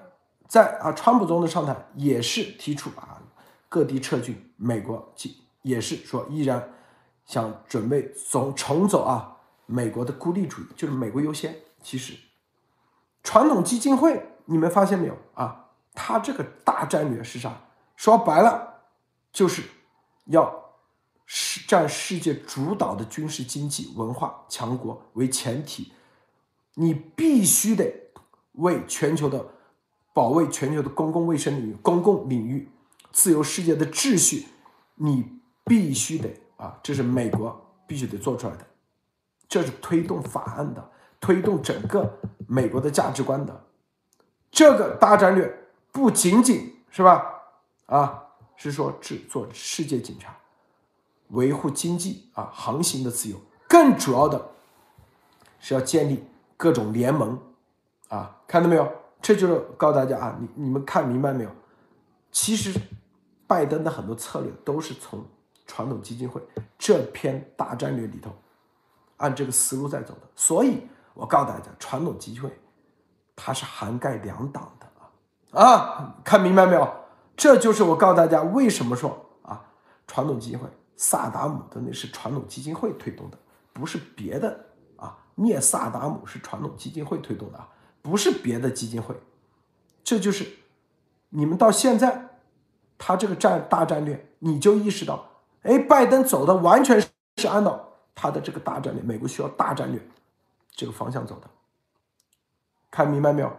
在啊，川普总统上台也是提出啊，各地撤军，美国即也是说依然想准备总重走啊，美国的孤立主义，就是美国优先。其实，传统基金会，你们发现没有啊？他这个大战略是啥？说白了，就是要是占世界主导的军事、经济、文化强国为前提，你必须得为全球的保卫全球的公共卫生领域、公共领域、自由世界的秩序，你必须得啊，这是美国必须得做出来的，这是推动法案的，推动整个美国的价值观的这个大战略。不仅仅是吧，啊，是说制作世界警察，维护经济啊航行的自由，更主要的是要建立各种联盟，啊，看到没有？这就是告诉大家啊，你你们看明白没有？其实拜登的很多策略都是从传统基金会这篇大战略里头按这个思路在走的，所以我告诉大家，传统基金会它是涵盖两党。啊，看明白没有？这就是我告诉大家为什么说啊，传统基金会萨达姆的那是传统基金会推动的，不是别的啊。灭萨达姆是传统基金会推动的啊，不是别的基金会。这就是你们到现在，他这个战大战略，你就意识到，哎，拜登走的完全是按照他的这个大战略，美国需要大战略这个方向走的。看明白没有？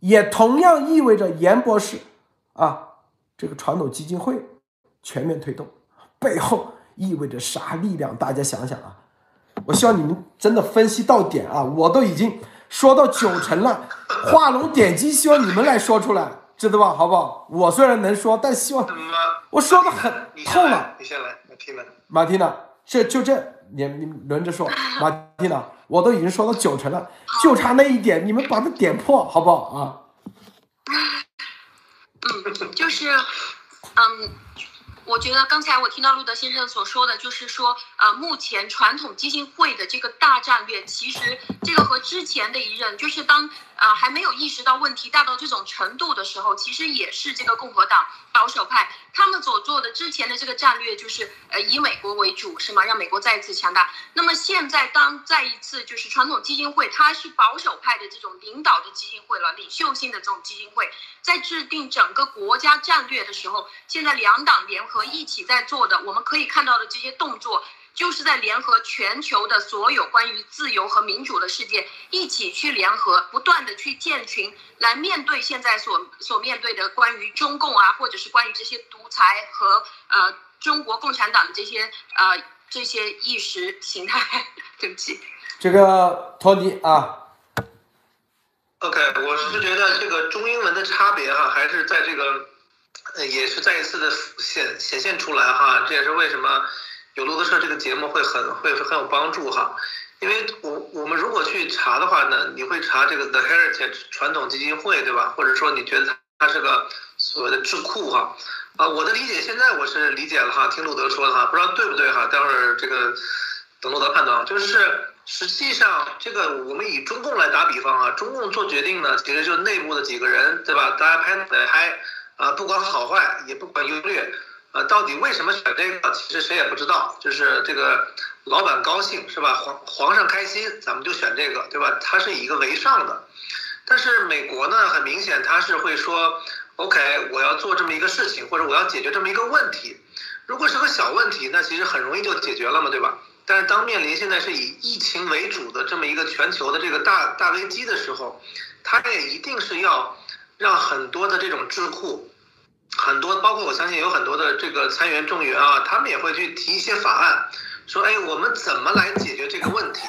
也同样意味着严博士啊，这个传统基金会全面推动背后意味着啥力量？大家想想啊！我希望你们真的分析到点啊！我都已经说到九成了，画龙点睛，希望你们来说出来，知道吧？好不好？我虽然能说，但希望我说的很透了。你先来，马蒂娜。马蒂娜，这就这，你你轮着说，马蒂娜，我都已经说到九成了，就差那一点，你们把它点破，好不好啊？嗯，就是，嗯。我觉得刚才我听到路德先生所说的就是说，呃，目前传统基金会的这个大战略，其实这个和之前的一任，就是当呃还没有意识到问题大到这种程度的时候，其实也是这个共和党保守派他们所做的之前的这个战略，就是呃以美国为主，是吗？让美国再一次强大。那么现在当再一次就是传统基金会，它是保守派的这种领导的基金会了，领袖性的这种基金会，在制定整个国家战略的时候，现在两党联合。一起在做的，我们可以看到的这些动作，就是在联合全球的所有关于自由和民主的世界，一起去联合，不断的去建群，来面对现在所所面对的关于中共啊，或者是关于这些独裁和呃中国共产党的这些呃这些意识形态。对不起，这个托尼啊。OK，我是觉得这个中英文的差别哈，还是在这个。呃，也是再一次的显显现出来哈，这也是为什么有路德社这个节目会很会很有帮助哈，因为我我们如果去查的话呢，你会查这个 The Heritage 传统基金会对吧？或者说你觉得它是个所谓的智库哈？啊，我的理解现在我是理解了哈，听路德说的哈，不知道对不对哈，待会儿这个等路德判断，就是实际上这个我们以中共来打比方啊，中共做决定呢，其实就内部的几个人对吧？大家拍拍。啊，不管好坏，也不管优劣，啊，到底为什么选这个？其实谁也不知道。就是这个老板高兴是吧？皇皇上开心，咱们就选这个，对吧？它是以一个为上的。但是美国呢，很明显他是会说，OK，我要做这么一个事情，或者我要解决这么一个问题。如果是个小问题，那其实很容易就解决了嘛，对吧？但是当面临现在是以疫情为主的这么一个全球的这个大大危机的时候，他也一定是要让很多的这种智库。很多，包括我相信有很多的这个参员众员啊，他们也会去提一些法案，说，哎，我们怎么来解决这个问题？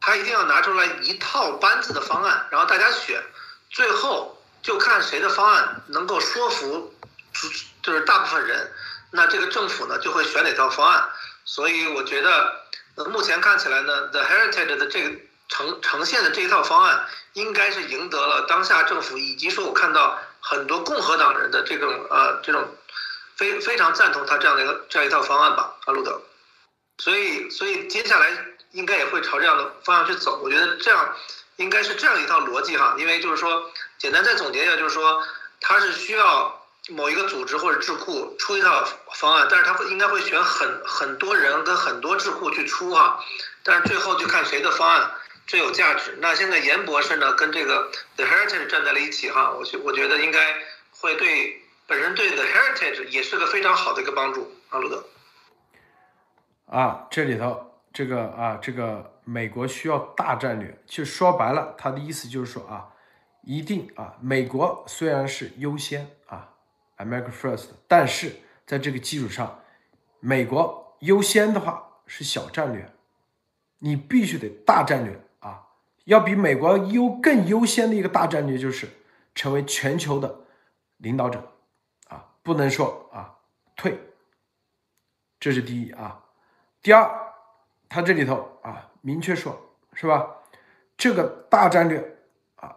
他一定要拿出来一套班子的方案，然后大家选，最后就看谁的方案能够说服，就是大部分人，那这个政府呢就会选哪套方案。所以我觉得，目前看起来呢，The Heritage 的这个呈呈现的这一套方案，应该是赢得了当下政府以及说我看到。很多共和党人的这种呃这种非非常赞同他这样的一个这样一套方案吧，阿路德，所以所以接下来应该也会朝这样的方向去走。我觉得这样应该是这样一套逻辑哈，因为就是说简单再总结一下，就是说他是需要某一个组织或者智库出一套方案，但是他会应该会选很很多人跟很多智库去出哈，但是最后就看谁的方案。最有价值。那现在严博士呢，跟这个 The Heritage 站在了一起哈，我觉我觉得应该会对本人对 The Heritage 也是个非常好的一个帮助。阿鲁德。啊，这里头这个啊，这个美国需要大战略，就说白了，他的意思就是说啊，一定啊，美国虽然是优先啊，America First，但是在这个基础上，美国优先的话是小战略，你必须得大战略。要比美国优更优先的一个大战略就是成为全球的领导者，啊，不能说啊退，这是第一啊。第二，他这里头啊明确说，是吧？这个大战略啊，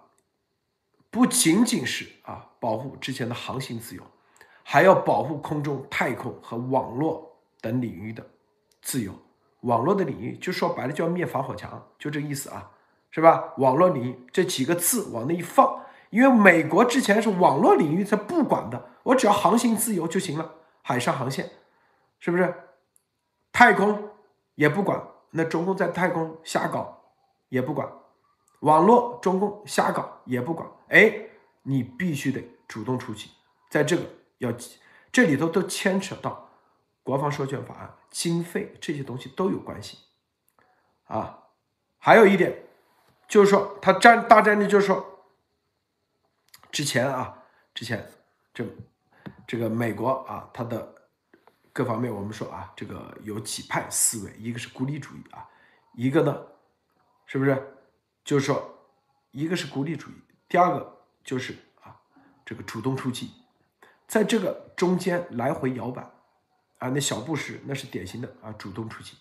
不仅仅是啊保护之前的航行自由，还要保护空中、太空和网络等领域的自由。网络的领域就说白了，就要灭防火墙，就这意思啊。是吧？网络领域这几个字往那一放，因为美国之前是网络领域它不管的，我只要航行自由就行了，海上航线，是不是？太空也不管，那中共在太空瞎搞也不管，网络中共瞎搞也不管，哎，你必须得主动出击，在这个要这里头都牵扯到国防授权法案、经费这些东西都有关系啊，还有一点。就是说，他战大战略就是说，之前啊，之前这这个美国啊，他的各方面我们说啊，这个有几派思维，一个是孤立主义啊，一个呢，是不是？就是说，一个是孤立主义，第二个就是啊，这个主动出击，在这个中间来回摇摆啊。那小布什那是典型的啊，主动出击。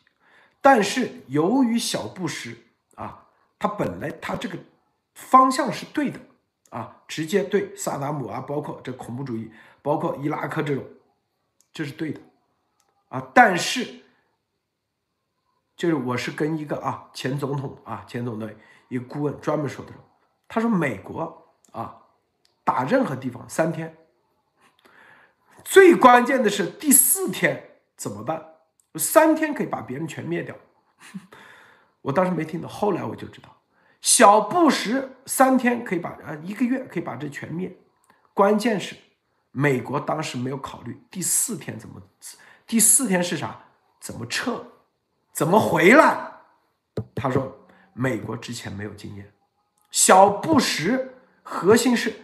但是由于小布什啊，他本来他这个方向是对的啊，直接对萨达姆啊，包括这恐怖主义，包括伊拉克这种，这是对的啊。但是就是我是跟一个啊前总统啊前总的。一个顾问专门说的，他说美国啊，打任何地方三天，最关键的是第四天怎么办？三天可以把别人全灭掉。我当时没听懂，后来我就知道，小布什三天可以把啊一个月可以把这全灭。关键是美国当时没有考虑第四天怎么，第四天是啥？怎么撤？怎么回来？他说。美国之前没有经验，小布什核心是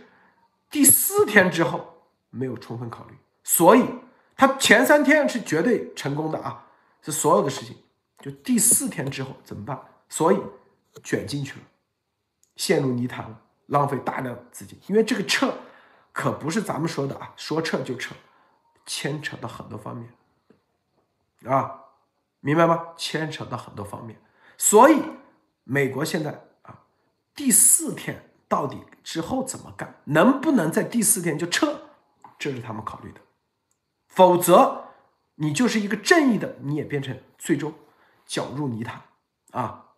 第四天之后没有充分考虑，所以他前三天是绝对成功的啊，是所有的事情，就第四天之后怎么办？所以卷进去了，陷入泥潭了，浪费大量资金，因为这个撤可不是咱们说的啊，说撤就撤，牵扯到很多方面啊，明白吗？牵扯到很多方面，所以。美国现在啊，第四天到底之后怎么干？能不能在第四天就撤？这是他们考虑的。否则，你就是一个正义的，你也变成最终搅入泥潭啊！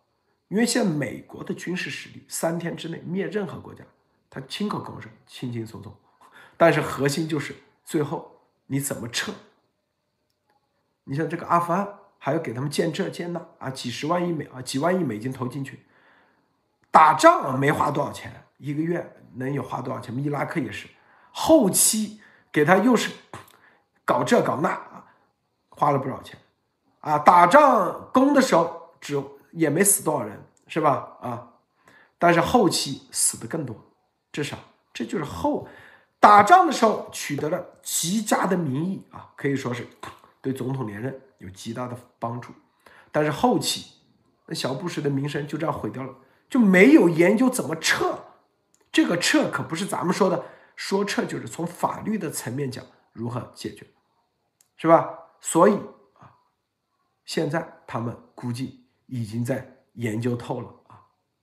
因为现在美国的军事实力，三天之内灭任何国家，他亲口跟我说，轻轻松松。但是核心就是最后你怎么撤？你像这个阿富汗。还要给他们建这建那啊，几十万亿美啊，几万亿美金投进去，打仗没花多少钱，一个月能有花多少钱？伊拉克也是，后期给他又是搞这搞那啊，花了不少钱啊。打仗攻的时候只也没死多少人，是吧？啊，但是后期死的更多，至少这就是后打仗的时候取得了极佳的民意啊，可以说是对总统连任。有极大的帮助，但是后期那小布什的名声就这样毁掉了，就没有研究怎么撤。这个撤可不是咱们说的说撤，就是从法律的层面讲如何解决，是吧？所以，现在他们估计已经在研究透了啊。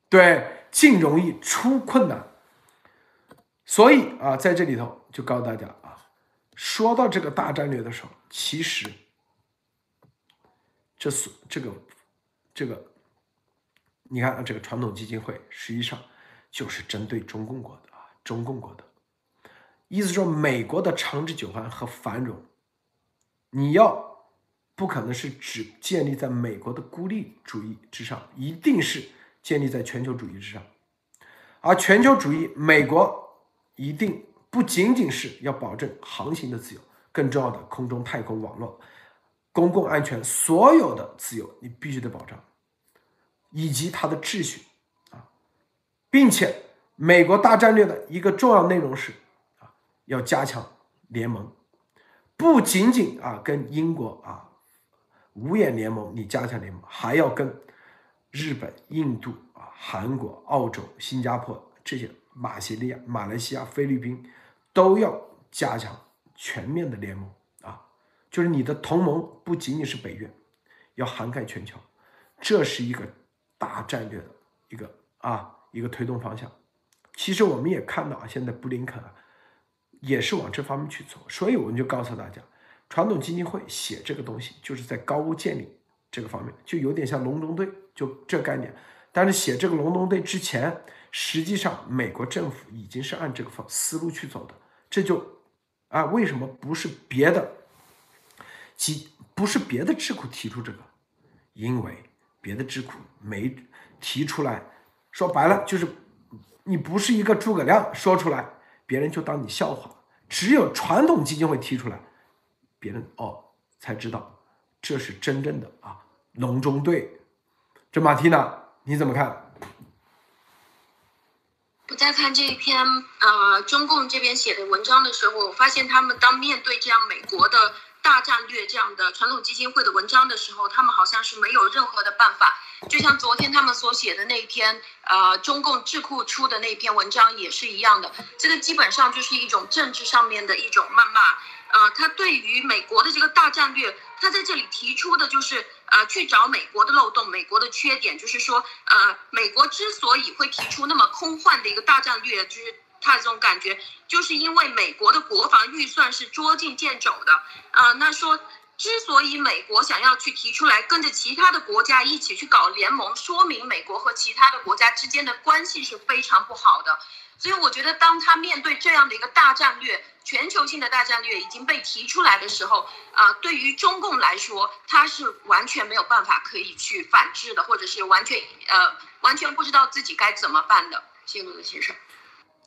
对，进容易出困难，所以啊，在这里头就告诉大家啊，说到这个大战略的时候，其实。这是这个，这个，你看啊这个传统基金会实际上就是针对中共国的啊，中共国的意思说，美国的长治久安和繁荣，你要不可能是只建立在美国的孤立主义之上，一定是建立在全球主义之上。而全球主义，美国一定不仅仅是要保证航行的自由，更重要的空中太空网络。公共安全，所有的自由你必须得保障，以及它的秩序啊，并且美国大战略的一个重要内容是啊，要加强联盟，不仅仅啊跟英国啊五眼联盟，你加强联盟，还要跟日本、印度啊、韩国、澳洲、新加坡这些马西利亚、马来西亚、菲律宾都要加强全面的联盟啊。就是你的同盟不仅仅是北约，要涵盖全球，这是一个大战略的一个啊一个推动方向。其实我们也看到啊，现在布林肯啊也是往这方面去走，所以我们就告诉大家，传统基金会写这个东西就是在高屋建瓴这个方面，就有点像隆中对，就这概念。但是写这个隆中对之前，实际上美国政府已经是按这个方思路去走的，这就啊为什么不是别的？其不是别的智库提出这个，因为别的智库没提出来，说白了就是你不是一个诸葛亮说出来，别人就当你笑话。只有传统基金会提出来，别人哦才知道这是真正的啊隆中对。这马蒂娜你怎么看？我在看这一篇呃中共这边写的文章的时候，我发现他们当面对这样美国的。大战略这样的传统基金会的文章的时候，他们好像是没有任何的办法。就像昨天他们所写的那一篇，呃，中共智库出的那篇文章也是一样的。这个基本上就是一种政治上面的一种谩骂。呃，他对于美国的这个大战略，他在这里提出的就是，呃，去找美国的漏洞、美国的缺点，就是说，呃，美国之所以会提出那么空幻的一个大战略，就是。他这种感觉，就是因为美国的国防预算是捉襟见肘的啊。那说，之所以美国想要去提出来跟着其他的国家一起去搞联盟，说明美国和其他的国家之间的关系是非常不好的。所以我觉得，当他面对这样的一个大战略、全球性的大战略已经被提出来的时候，啊，对于中共来说，他是完全没有办法可以去反制的，或者是完全呃完全不知道自己该怎么办的。谢谢陆的先生。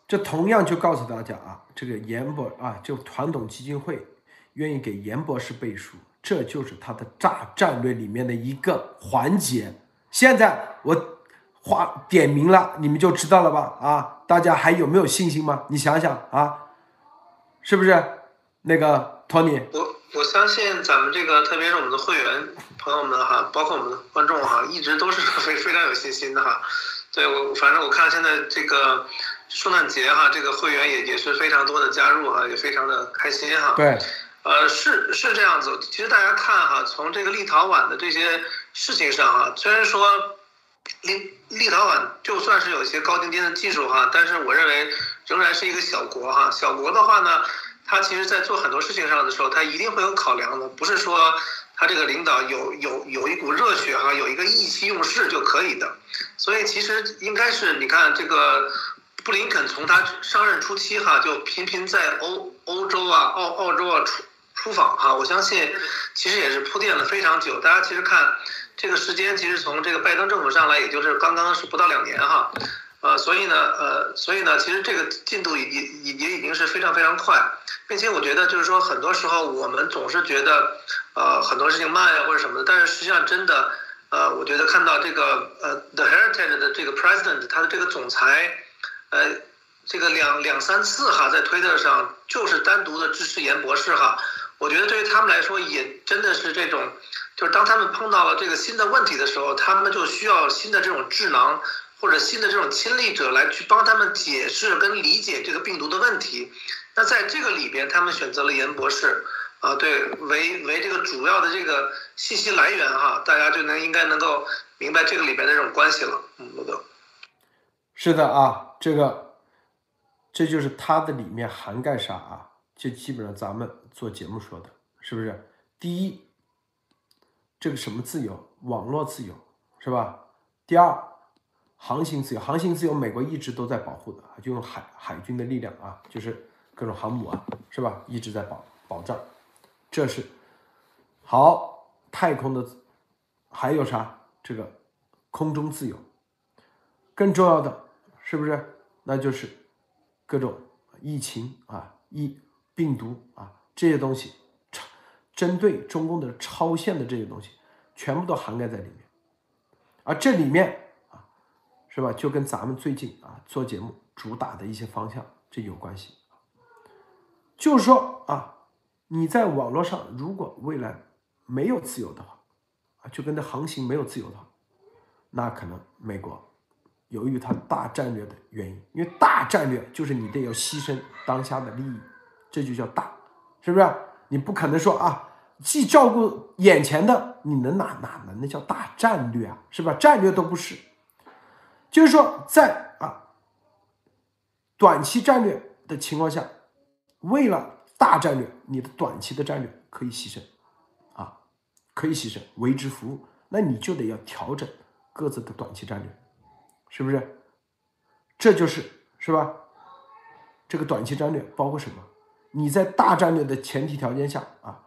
这同样就告诉大家啊，这个严博啊，就传统基金会愿意给严博士背书，这就是他的大战略里面的一个环节。现在我话点名了，你们就知道了吧？啊，大家还有没有信心吗？你想想啊，是不是？那个托尼，我我相信咱们这个，特别是我们的会员朋友们哈，包括我们的观众哈，一直都是 非非常有信心的哈。对我，反正我看现在这个。圣诞节哈，这个会员也也是非常多的加入哈，也非常的开心哈。对，呃，是是这样子。其实大家看哈，从这个立陶宛的这些事情上哈，虽然说立立陶宛就算是有一些高精尖的技术哈，但是我认为仍然是一个小国哈。小国的话呢，它其实在做很多事情上的时候，它一定会有考量的，不是说他这个领导有有有一股热血哈，有一个意气用事就可以的。所以其实应该是你看这个。布林肯从他上任初期哈，就频频在欧欧洲啊、澳澳洲啊出出访哈。我相信，其实也是铺垫了非常久。大家其实看这个时间，其实从这个拜登政府上来，也就是刚刚是不到两年哈。呃，所以呢，呃，所以呢，其实这个进度也也也已经是非常非常快，并且我觉得就是说，很多时候我们总是觉得，呃，很多事情慢呀或者什么的，但是实际上真的，呃，我觉得看到这个呃，The Heritage 的这个 President，他的这个总裁。呃，这个两两三次哈，在推特上就是单独的支持严博士哈，我觉得对于他们来说也真的是这种，就是当他们碰到了这个新的问题的时候，他们就需要新的这种智囊或者新的这种亲历者来去帮他们解释跟理解这个病毒的问题。那在这个里边，他们选择了严博士啊，对，为为这个主要的这个信息来源哈，大家就能应该能够明白这个里边的这种关系了。嗯，罗德。是的啊，这个，这就是它的里面涵盖啥啊？就基本上咱们做节目说的，是不是？第一，这个什么自由，网络自由，是吧？第二，航行自由，航行自由，美国一直都在保护的，就用海海军的力量啊，就是各种航母啊，是吧？一直在保保障，这是好太空的，还有啥？这个空中自由，更重要的。是不是？那就是各种疫情啊、疫病毒啊这些东西，超针对中共的超限的这些东西，全部都涵盖在里面。而这里面啊，是吧？就跟咱们最近啊做节目主打的一些方向这有关系。就是说啊，你在网络上如果未来没有自由的话，啊，就跟这航行没有自由的话，那可能美国。由于它大战略的原因，因为大战略就是你得要牺牲当下的利益，这就叫大，是不是？你不可能说啊，既照顾眼前的，你能哪哪能那叫大战略啊？是吧？战略都不是，就是说在啊短期战略的情况下，为了大战略，你的短期的战略可以牺牲啊，可以牺牲为之服务，那你就得要调整各自的短期战略。是不是？这就是是吧？这个短期战略包括什么？你在大战略的前提条件下啊，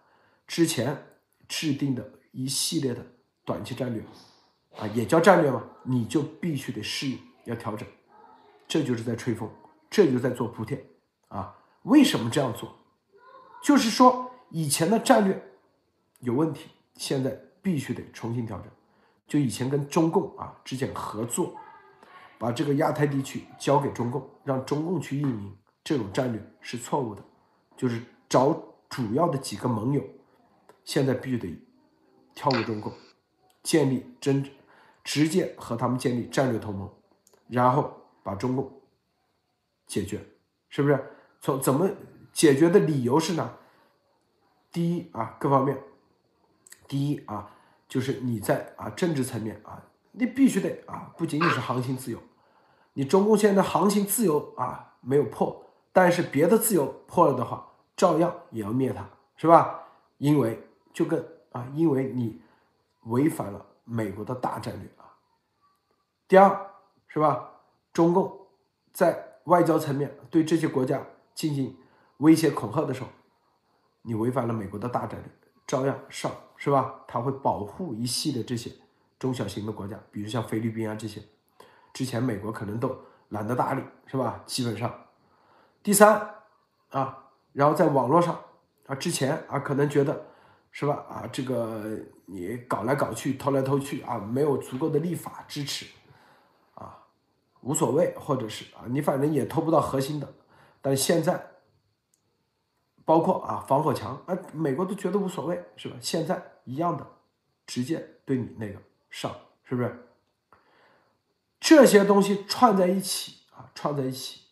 之前制定的一系列的短期战略啊，也叫战略嘛，你就必须得适应，要调整。这就是在吹风，这就是在做铺垫啊。为什么这样做？就是说以前的战略有问题，现在必须得重新调整。就以前跟中共啊之前合作。把这个亚太地区交给中共，让中共去运营，这种战略是错误的。就是找主要的几个盟友，现在必须得跳过中共，建立真直接和他们建立战略同盟，然后把中共解决，是不是？从怎么解决的理由是呢？第一啊，各方面，第一啊，就是你在啊政治层面啊，你必须得啊，不仅仅是航行自由，你中共现在航行自由啊没有破，但是别的自由破了的话，照样也要灭它，是吧？因为就跟啊，因为你违反了美国的大战略啊。第二是吧？中共在外交层面对这些国家进行威胁恐吓的时候。你违反了美国的大战略，照样上是吧？他会保护一系列这些中小型的国家，比如像菲律宾啊这些，之前美国可能都懒得搭理是吧？基本上，第三啊，然后在网络上啊，之前啊可能觉得是吧？啊这个你搞来搞去，偷来偷去啊，没有足够的立法支持啊，无所谓，或者是啊你反正也偷不到核心的，但现在。包括啊，防火墙啊，美国都觉得无所谓，是吧？现在一样的，直接对你那个上，是不是？这些东西串在一起啊，串在一起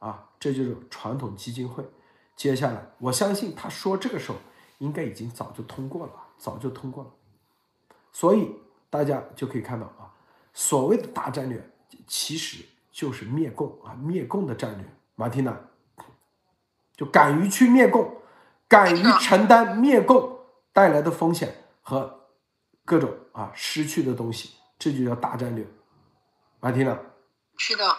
啊，这就是传统基金会。接下来，我相信他说这个时候应该已经早就通过了，早就通过了。所以大家就可以看到啊，所谓的大战略其实就是灭共啊，灭共的战略，马蒂娜。就敢于去灭共，敢于承担灭共带来的风险和各种啊失去的东西，这就叫大战略。马蒂娜，是的，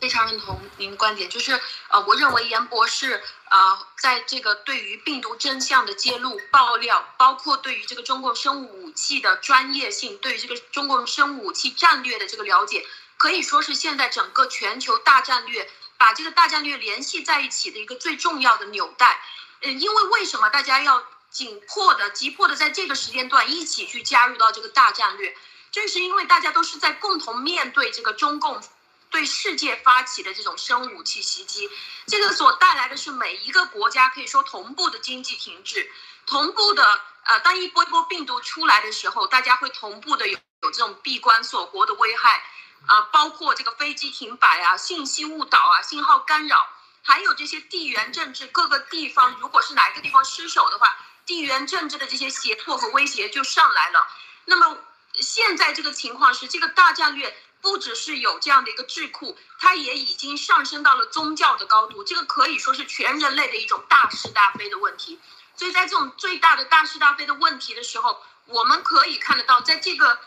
非常认同您的观点。就是呃，我认为严博士啊，在这个对于病毒真相的揭露、爆料，包括对于这个中共生物武器的专业性，对于这个中共生物武器战略的这个了解，可以说是现在整个全球大战略。把这个大战略联系在一起的一个最重要的纽带，嗯，因为为什么大家要紧迫的、急迫的在这个时间段一起去加入到这个大战略？正是因为大家都是在共同面对这个中共对世界发起的这种生武器袭击，这个所带来的是每一个国家可以说同步的经济停滞，同步的呃，当一波一波病毒出来的时候，大家会同步的有有这种闭关锁国的危害。啊，包括这个飞机停摆啊，信息误导啊，信号干扰，还有这些地缘政治各个地方，如果是哪一个地方失守的话，地缘政治的这些胁迫和威胁就上来了。那么现在这个情况是，这个大战略不只是有这样的一个智库，它也已经上升到了宗教的高度，这个可以说是全人类的一种大是大非的问题。所以在这种最大的大是大非的问题的时候，我们可以看得到，在这个。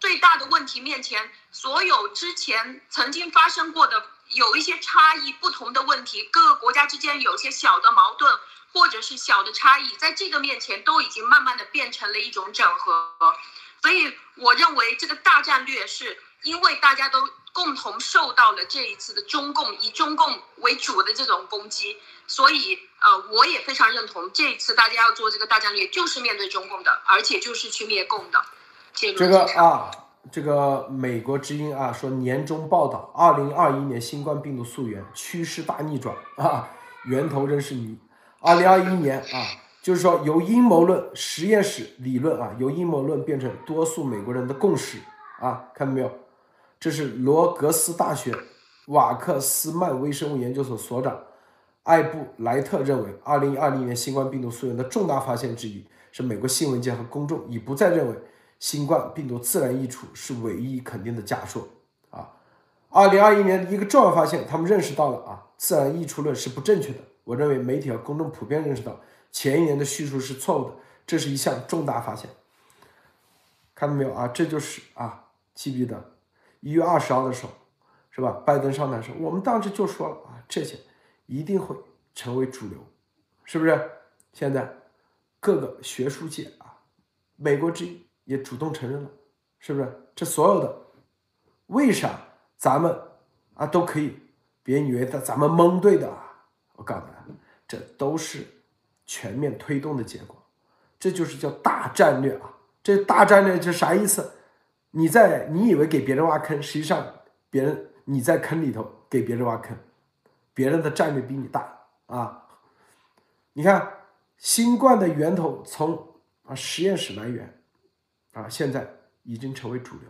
最大的问题面前，所有之前曾经发生过的有一些差异不同的问题，各个国家之间有些小的矛盾或者是小的差异，在这个面前都已经慢慢的变成了一种整合。所以我认为这个大战略是因为大家都共同受到了这一次的中共以中共为主的这种攻击，所以呃我也非常认同这一次大家要做这个大战略就是面对中共的，而且就是去灭共的。这个啊，这个美国之音啊说，年终报道，二零二一年新冠病毒溯源趋势大逆转啊，源头仍是你。二零二一年啊，就是说由阴谋论实验室理论啊，由阴谋论变成多数美国人的共识啊，看到没有？这是罗格斯大学瓦克斯曼微生物研究所所长艾布莱特认为，二零二零年新冠病毒溯源的重大发现之一是美国新闻界和公众已不再认为。新冠病毒自然溢出是唯一肯定的假说啊！二零二一年一个重要发现，他们认识到了啊，自然溢出论是不正确的。我认为媒体和公众普遍认识到前一年的叙述是错误的，这是一项重大发现。看到没有啊？这就是啊，记不记得一月二十号的时候，是吧？拜登上台时候，我们当时就说了啊，这些一定会成为主流，是不是？现在各个学术界啊，美国之音。也主动承认了，是不是？这所有的，为啥咱们啊都可以？别以为咱咱们蒙对的啊！我告诉大家，这都是全面推动的结果。这就是叫大战略啊！这大战略是啥意思？你在你以为给别人挖坑，实际上别人你在坑里头给别人挖坑，别人的战略比你大啊！你看新冠的源头从啊实验室来源啊，现在已经成为主流，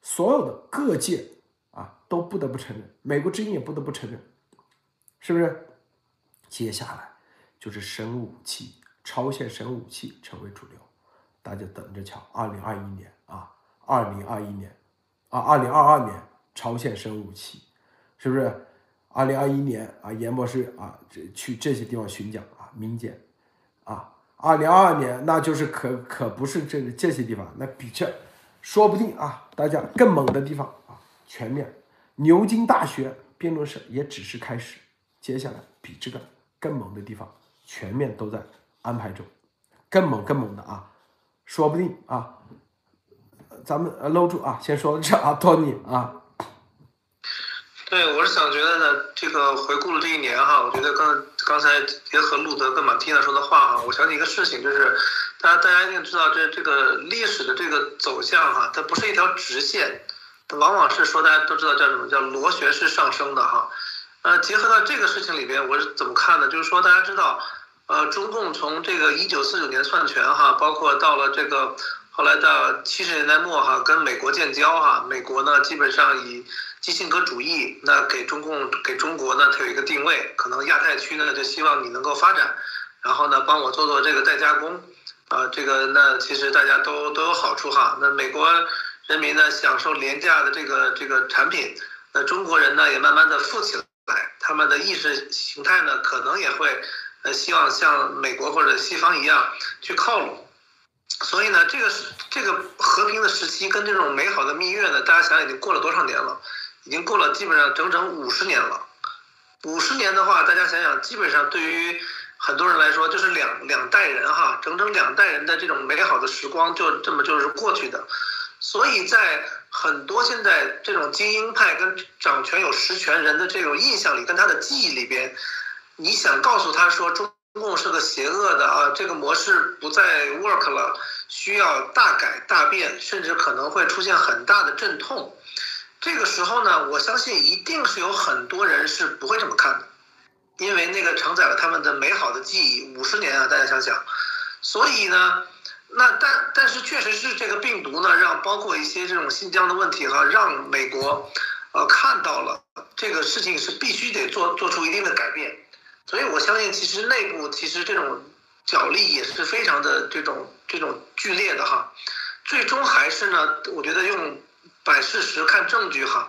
所有的各界啊都不得不承认，美国之音也不得不承认，是不是？接下来就是生物武器、超限生物武器成为主流，大家等着瞧，二零二一年，二零二一年啊，二零二二年超限生物武器，是不是？二零二一年啊，严博士啊，这去这些地方巡讲啊，民间啊，二零二二年那就是可可不是这这些地方，那比这说不定啊，大家更猛的地方啊，全面牛津大学辩论社也只是开始，接下来比这个更猛的地方全面都在安排中，更猛更猛的啊，说不定啊，咱们呃搂住啊，先说这啊，托尼啊。对，我是想觉得呢，这个回顾了这一年哈，我觉得刚刚才结合路德跟马蒂娜说的话哈，我想起一个事情，就是大家大家一定知道这这个历史的这个走向哈，它不是一条直线，它往往是说大家都知道叫什么叫螺旋式上升的哈。呃，结合到这个事情里边，我是怎么看呢？就是说大家知道，呃，中共从这个一九四九年篡权哈，包括到了这个后来到七十年代末哈，跟美国建交哈，美国呢基本上以基辛格主义，那给中共给中国呢，它有一个定位，可能亚太区呢就希望你能够发展，然后呢帮我做做这个代加工，啊，这个那其实大家都都有好处哈。那美国人民呢享受廉价的这个这个产品，那中国人呢也慢慢的富起来，他们的意识形态呢可能也会呃希望像美国或者西方一样去靠拢，所以呢这个是这个和平的时期跟这种美好的蜜月呢，大家想已经过了多少年了？已经过了基本上整整五十年了，五十年的话，大家想想，基本上对于很多人来说，就是两两代人哈，整整两代人的这种美好的时光就这么就是过去的。所以在很多现在这种精英派跟掌权有实权人的这种印象里，跟他的记忆里边，你想告诉他说中共是个邪恶的啊，这个模式不再 work 了，需要大改大变，甚至可能会出现很大的阵痛。这个时候呢，我相信一定是有很多人是不会这么看的，因为那个承载了他们的美好的记忆五十年啊，大家想想，所以呢，那但但是确实是这个病毒呢，让包括一些这种新疆的问题哈，让美国，呃看到了这个事情是必须得做做出一定的改变，所以我相信其实内部其实这种角力也是非常的这种这种剧烈的哈，最终还是呢，我觉得用。摆事实看证据哈，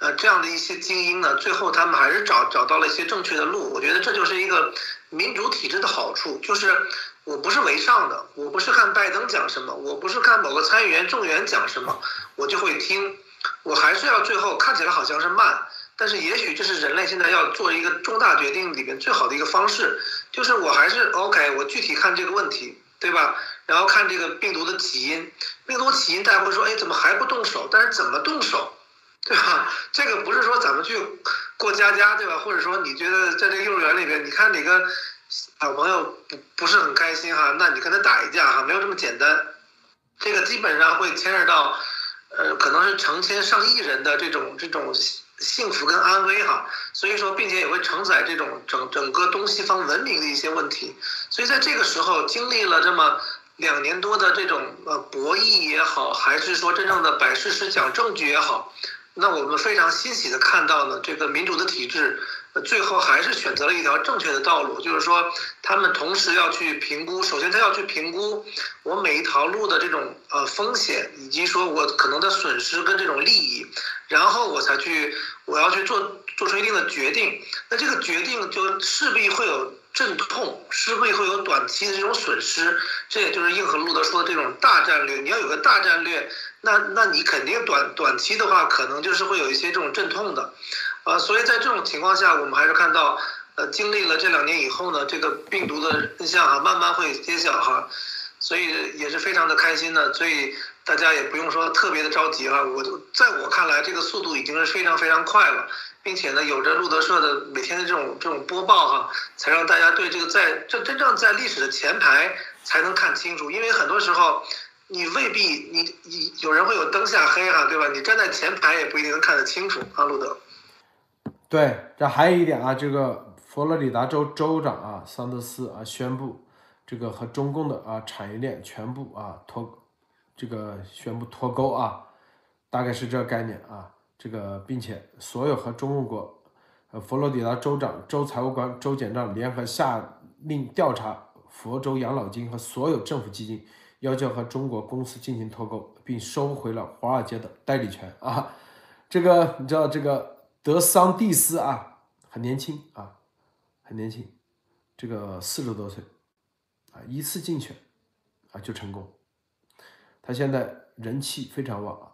呃，这样的一些精英呢，最后他们还是找找到了一些正确的路。我觉得这就是一个民主体制的好处，就是我不是为上的，我不是看拜登讲什么，我不是看某个参议员、众议员讲什么，我就会听，我还是要最后看起来好像是慢，但是也许这是人类现在要做一个重大决定里面最好的一个方式，就是我还是 OK，我具体看这个问题，对吧？然后看这个病毒的起因，病毒起因大家会说，哎，怎么还不动手？但是怎么动手，对吧？这个不是说咱们去过家家，对吧？或者说你觉得在这个幼儿园里边，你看哪个小朋友不不是很开心哈，那你跟他打一架哈，没有这么简单。这个基本上会牵扯到，呃，可能是成千上亿人的这种这种。幸福跟安危哈，所以说，并且也会承载这种整整个东西方文明的一些问题，所以在这个时候经历了这么两年多的这种呃博弈也好，还是说真正的摆事实讲证据也好，那我们非常欣喜的看到了，这个民主的体制。最后还是选择了一条正确的道路，就是说，他们同时要去评估，首先他要去评估我每一条路的这种呃风险，以及说我可能的损失跟这种利益，然后我才去我要去做做出一定的决定。那这个决定就势必会有阵痛，势必会有短期的这种损失。这也就是硬核路德说的这种大战略，你要有个大战略，那那你肯定短短期的话，可能就是会有一些这种阵痛的。啊，所以在这种情况下，我们还是看到，呃，经历了这两年以后呢，这个病毒的真相哈，慢慢会揭晓哈，所以也是非常的开心的，所以大家也不用说特别的着急哈，我在我看来，这个速度已经是非常非常快了，并且呢，有着路德社的每天的这种这种播报哈，才让大家对这个在这真正在历史的前排才能看清楚，因为很多时候你未必你你有人会有灯下黑哈，对吧？你站在前排也不一定能看得清楚啊，路德。对，这还有一点啊，这个佛罗里达州州长啊，桑德斯啊宣布，这个和中共的啊产业链全部啊脱，这个宣布脱钩啊，大概是这个概念啊。这个并且所有和中共国，呃，佛罗里达州长、州财务官、州检长联合下令调查佛州养老金和所有政府基金，要求和中国公司进行脱钩，并收回了华尔街的代理权啊。这个你知道这个德桑蒂斯啊，很年轻啊，很年轻，这个四十多岁啊，一次竞选啊就成功，他现在人气非常旺啊。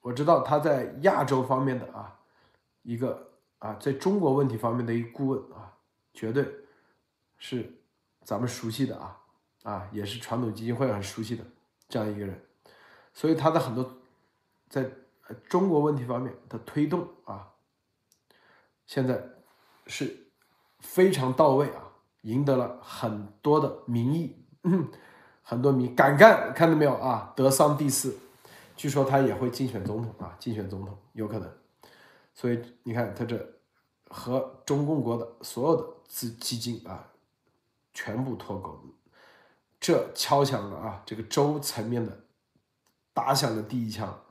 我知道他在亚洲方面的啊，一个啊，在中国问题方面的一个顾问啊，绝对是咱们熟悉的啊啊，也是传统基金会很熟悉的这样一个人，所以他的很多在中国问题方面的推动啊，现在是非常到位啊，赢得了很多的民意，很多民敢干，看到没有啊？德桑蒂斯。据说他也会竞选总统啊，竞选总统有可能，所以你看他这和中共国的所有的资基金啊，全部脱钩，这敲响了啊这个州层面的打响了第一枪，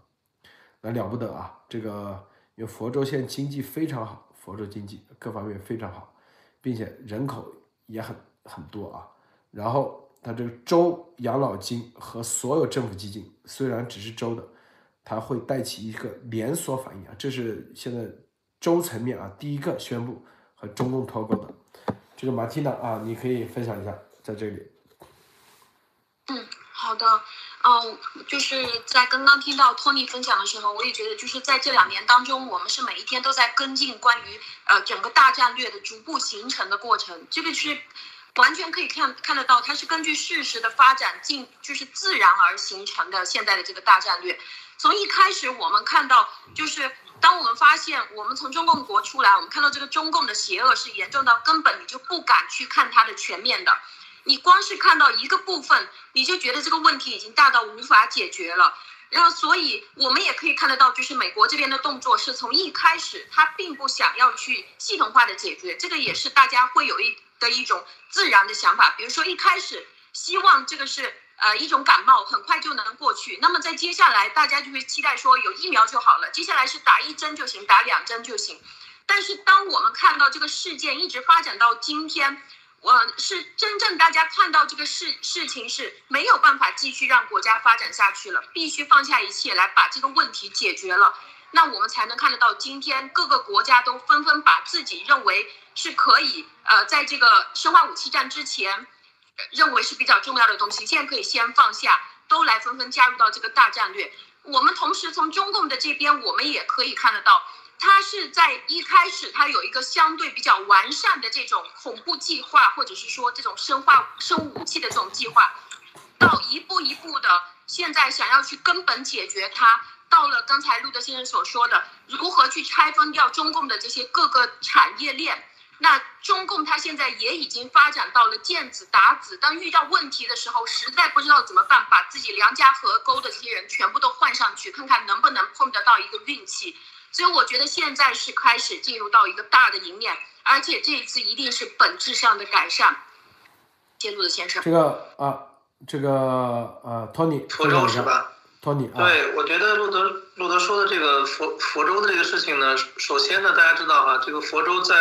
那了不得啊！这个因为佛州现在经济非常好，佛州经济各方面非常好，并且人口也很很多啊，然后。它这个州养老金和所有政府基金虽然只是州的，它会带起一个连锁反应啊！这是现在州层面啊第一个宣布和中共脱钩的。这个马蒂娜啊，你可以分享一下在这里。嗯，好的，嗯，就是在刚刚听到托尼分享的时候，我也觉得就是在这两年当中，我们是每一天都在跟进关于呃整个大战略的逐步形成的过程，这个是。完全可以看看得到，它是根据事实的发展进，就是自然而形成的现在的这个大战略。从一开始，我们看到，就是当我们发现我们从中共国出来，我们看到这个中共的邪恶是严重到根本你就不敢去看它的全面的，你光是看到一个部分，你就觉得这个问题已经大到无法解决了。然后，所以我们也可以看得到，就是美国这边的动作是从一开始，他并不想要去系统化的解决，这个也是大家会有一。的一种自然的想法，比如说一开始希望这个是呃一种感冒，很快就能过去。那么在接下来，大家就会期待说有疫苗就好了，接下来是打一针就行，打两针就行。但是当我们看到这个事件一直发展到今天，我是真正大家看到这个事事情是没有办法继续让国家发展下去了，必须放下一切来把这个问题解决了。那我们才能看得到，今天各个国家都纷纷把自己认为是可以，呃，在这个生化武器战之前，认为是比较重要的东西，现在可以先放下，都来纷纷加入到这个大战略。我们同时从中共的这边，我们也可以看得到，他是在一开始他有一个相对比较完善的这种恐怖计划，或者是说这种生化生物武器的这种计划，到一步一步的，现在想要去根本解决它。到了刚才路德先生所说的，如何去拆分掉中共的这些各个产业链？那中共它现在也已经发展到了见子打子，当遇到问题的时候，实在不知道怎么办，把自己良家河沟的这些人全部都换上去，看看能不能碰得到一个运气。所以我觉得现在是开始进入到一个大的赢面，而且这一次一定是本质上的改善。谢路德先生，这个啊，这个呃，托尼，福州是吧？对，我觉得路德路德说的这个佛佛州的这个事情呢，首先呢，大家知道哈，这个佛州在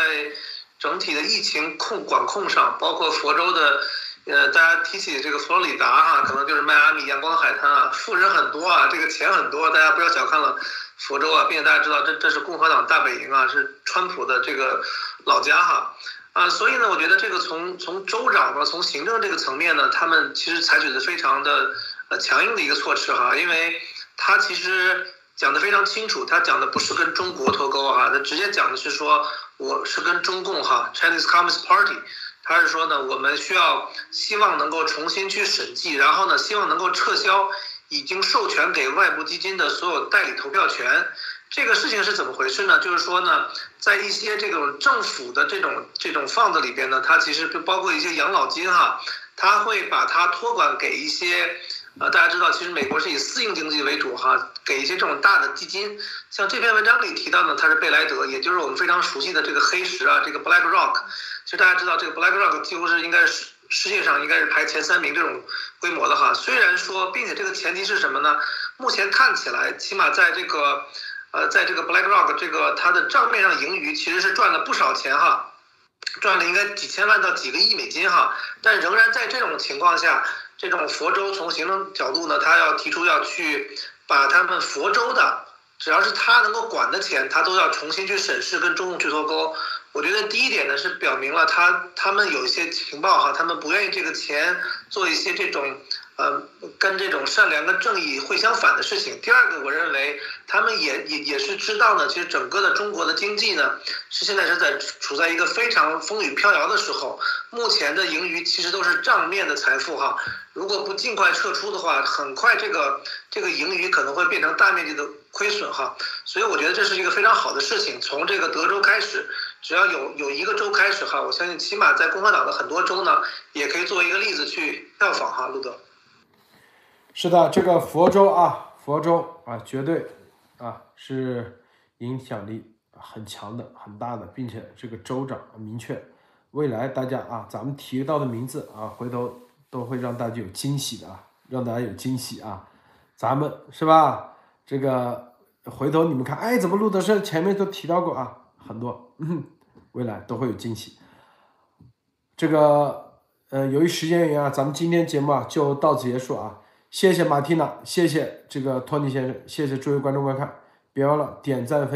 整体的疫情控管控上，包括佛州的，呃，大家提起这个佛罗里达哈，可能就是迈阿密阳光海滩啊，富人很多啊，这个钱很多，大家不要小看了佛州啊，并且大家知道这这是共和党大本营啊，是川普的这个老家哈，啊，所以呢，我觉得这个从从州长呢，从行政这个层面呢，他们其实采取的非常的。呃，强硬的一个措施哈，因为他其实讲的非常清楚，他讲的不是跟中国脱钩哈，他直接讲的是说我是跟中共哈，Chinese Communist Party，他是说呢，我们需要希望能够重新去审计，然后呢，希望能够撤销已经授权给外部基金的所有代理投票权。这个事情是怎么回事呢？就是说呢，在一些这种政府的这种这种放子里边呢，它其实就包括一些养老金哈，它会把它托管给一些。呃，大家知道，其实美国是以私营经济为主哈，给一些这种大的基金，像这篇文章里提到呢，它是贝莱德，也就是我们非常熟悉的这个黑石啊，这个 Black Rock。其实大家知道，这个 Black Rock 几乎是应该是世界上应该是排前三名这种规模的哈。虽然说，并且这个前提是什么呢？目前看起来，起码在这个，呃，在这个 BlackRock 这个它的账面上盈余其实是赚了不少钱哈，赚了应该几千万到几个亿美金哈。但仍然在这种情况下，这种佛州从行政角度呢，他要提出要去把他们佛州的。只要是他能够管的钱，他都要重新去审视，跟中共去脱钩。我觉得第一点呢是表明了他他们有一些情报哈，他们不愿意这个钱做一些这种。呃，跟这种善良跟正义会相反的事情。第二个，我认为他们也也也是知道呢，其实整个的中国的经济呢，是现在是在处在一个非常风雨飘摇的时候。目前的盈余其实都是账面的财富哈，如果不尽快撤出的话，很快这个这个盈余可能会变成大面积的亏损哈。所以我觉得这是一个非常好的事情。从这个德州开始，只要有有一个州开始哈，我相信起码在共和党的很多州呢，也可以作为一个例子去效仿哈，路德。是的，这个佛州啊，佛州啊，绝对啊是影响力很强的、很大的，并且这个州长明确，未来大家啊，咱们提到的名字啊，回头都会让大家有惊喜的啊，让大家有惊喜啊，咱们是吧？这个回头你们看，哎，怎么录的是前面都提到过啊，很多，嗯，未来都会有惊喜。这个呃，由于时间原因啊，咱们今天节目啊就到此结束啊。谢谢马蒂娜，谢谢这个托尼先生，谢谢诸位观众观看，别忘了点赞。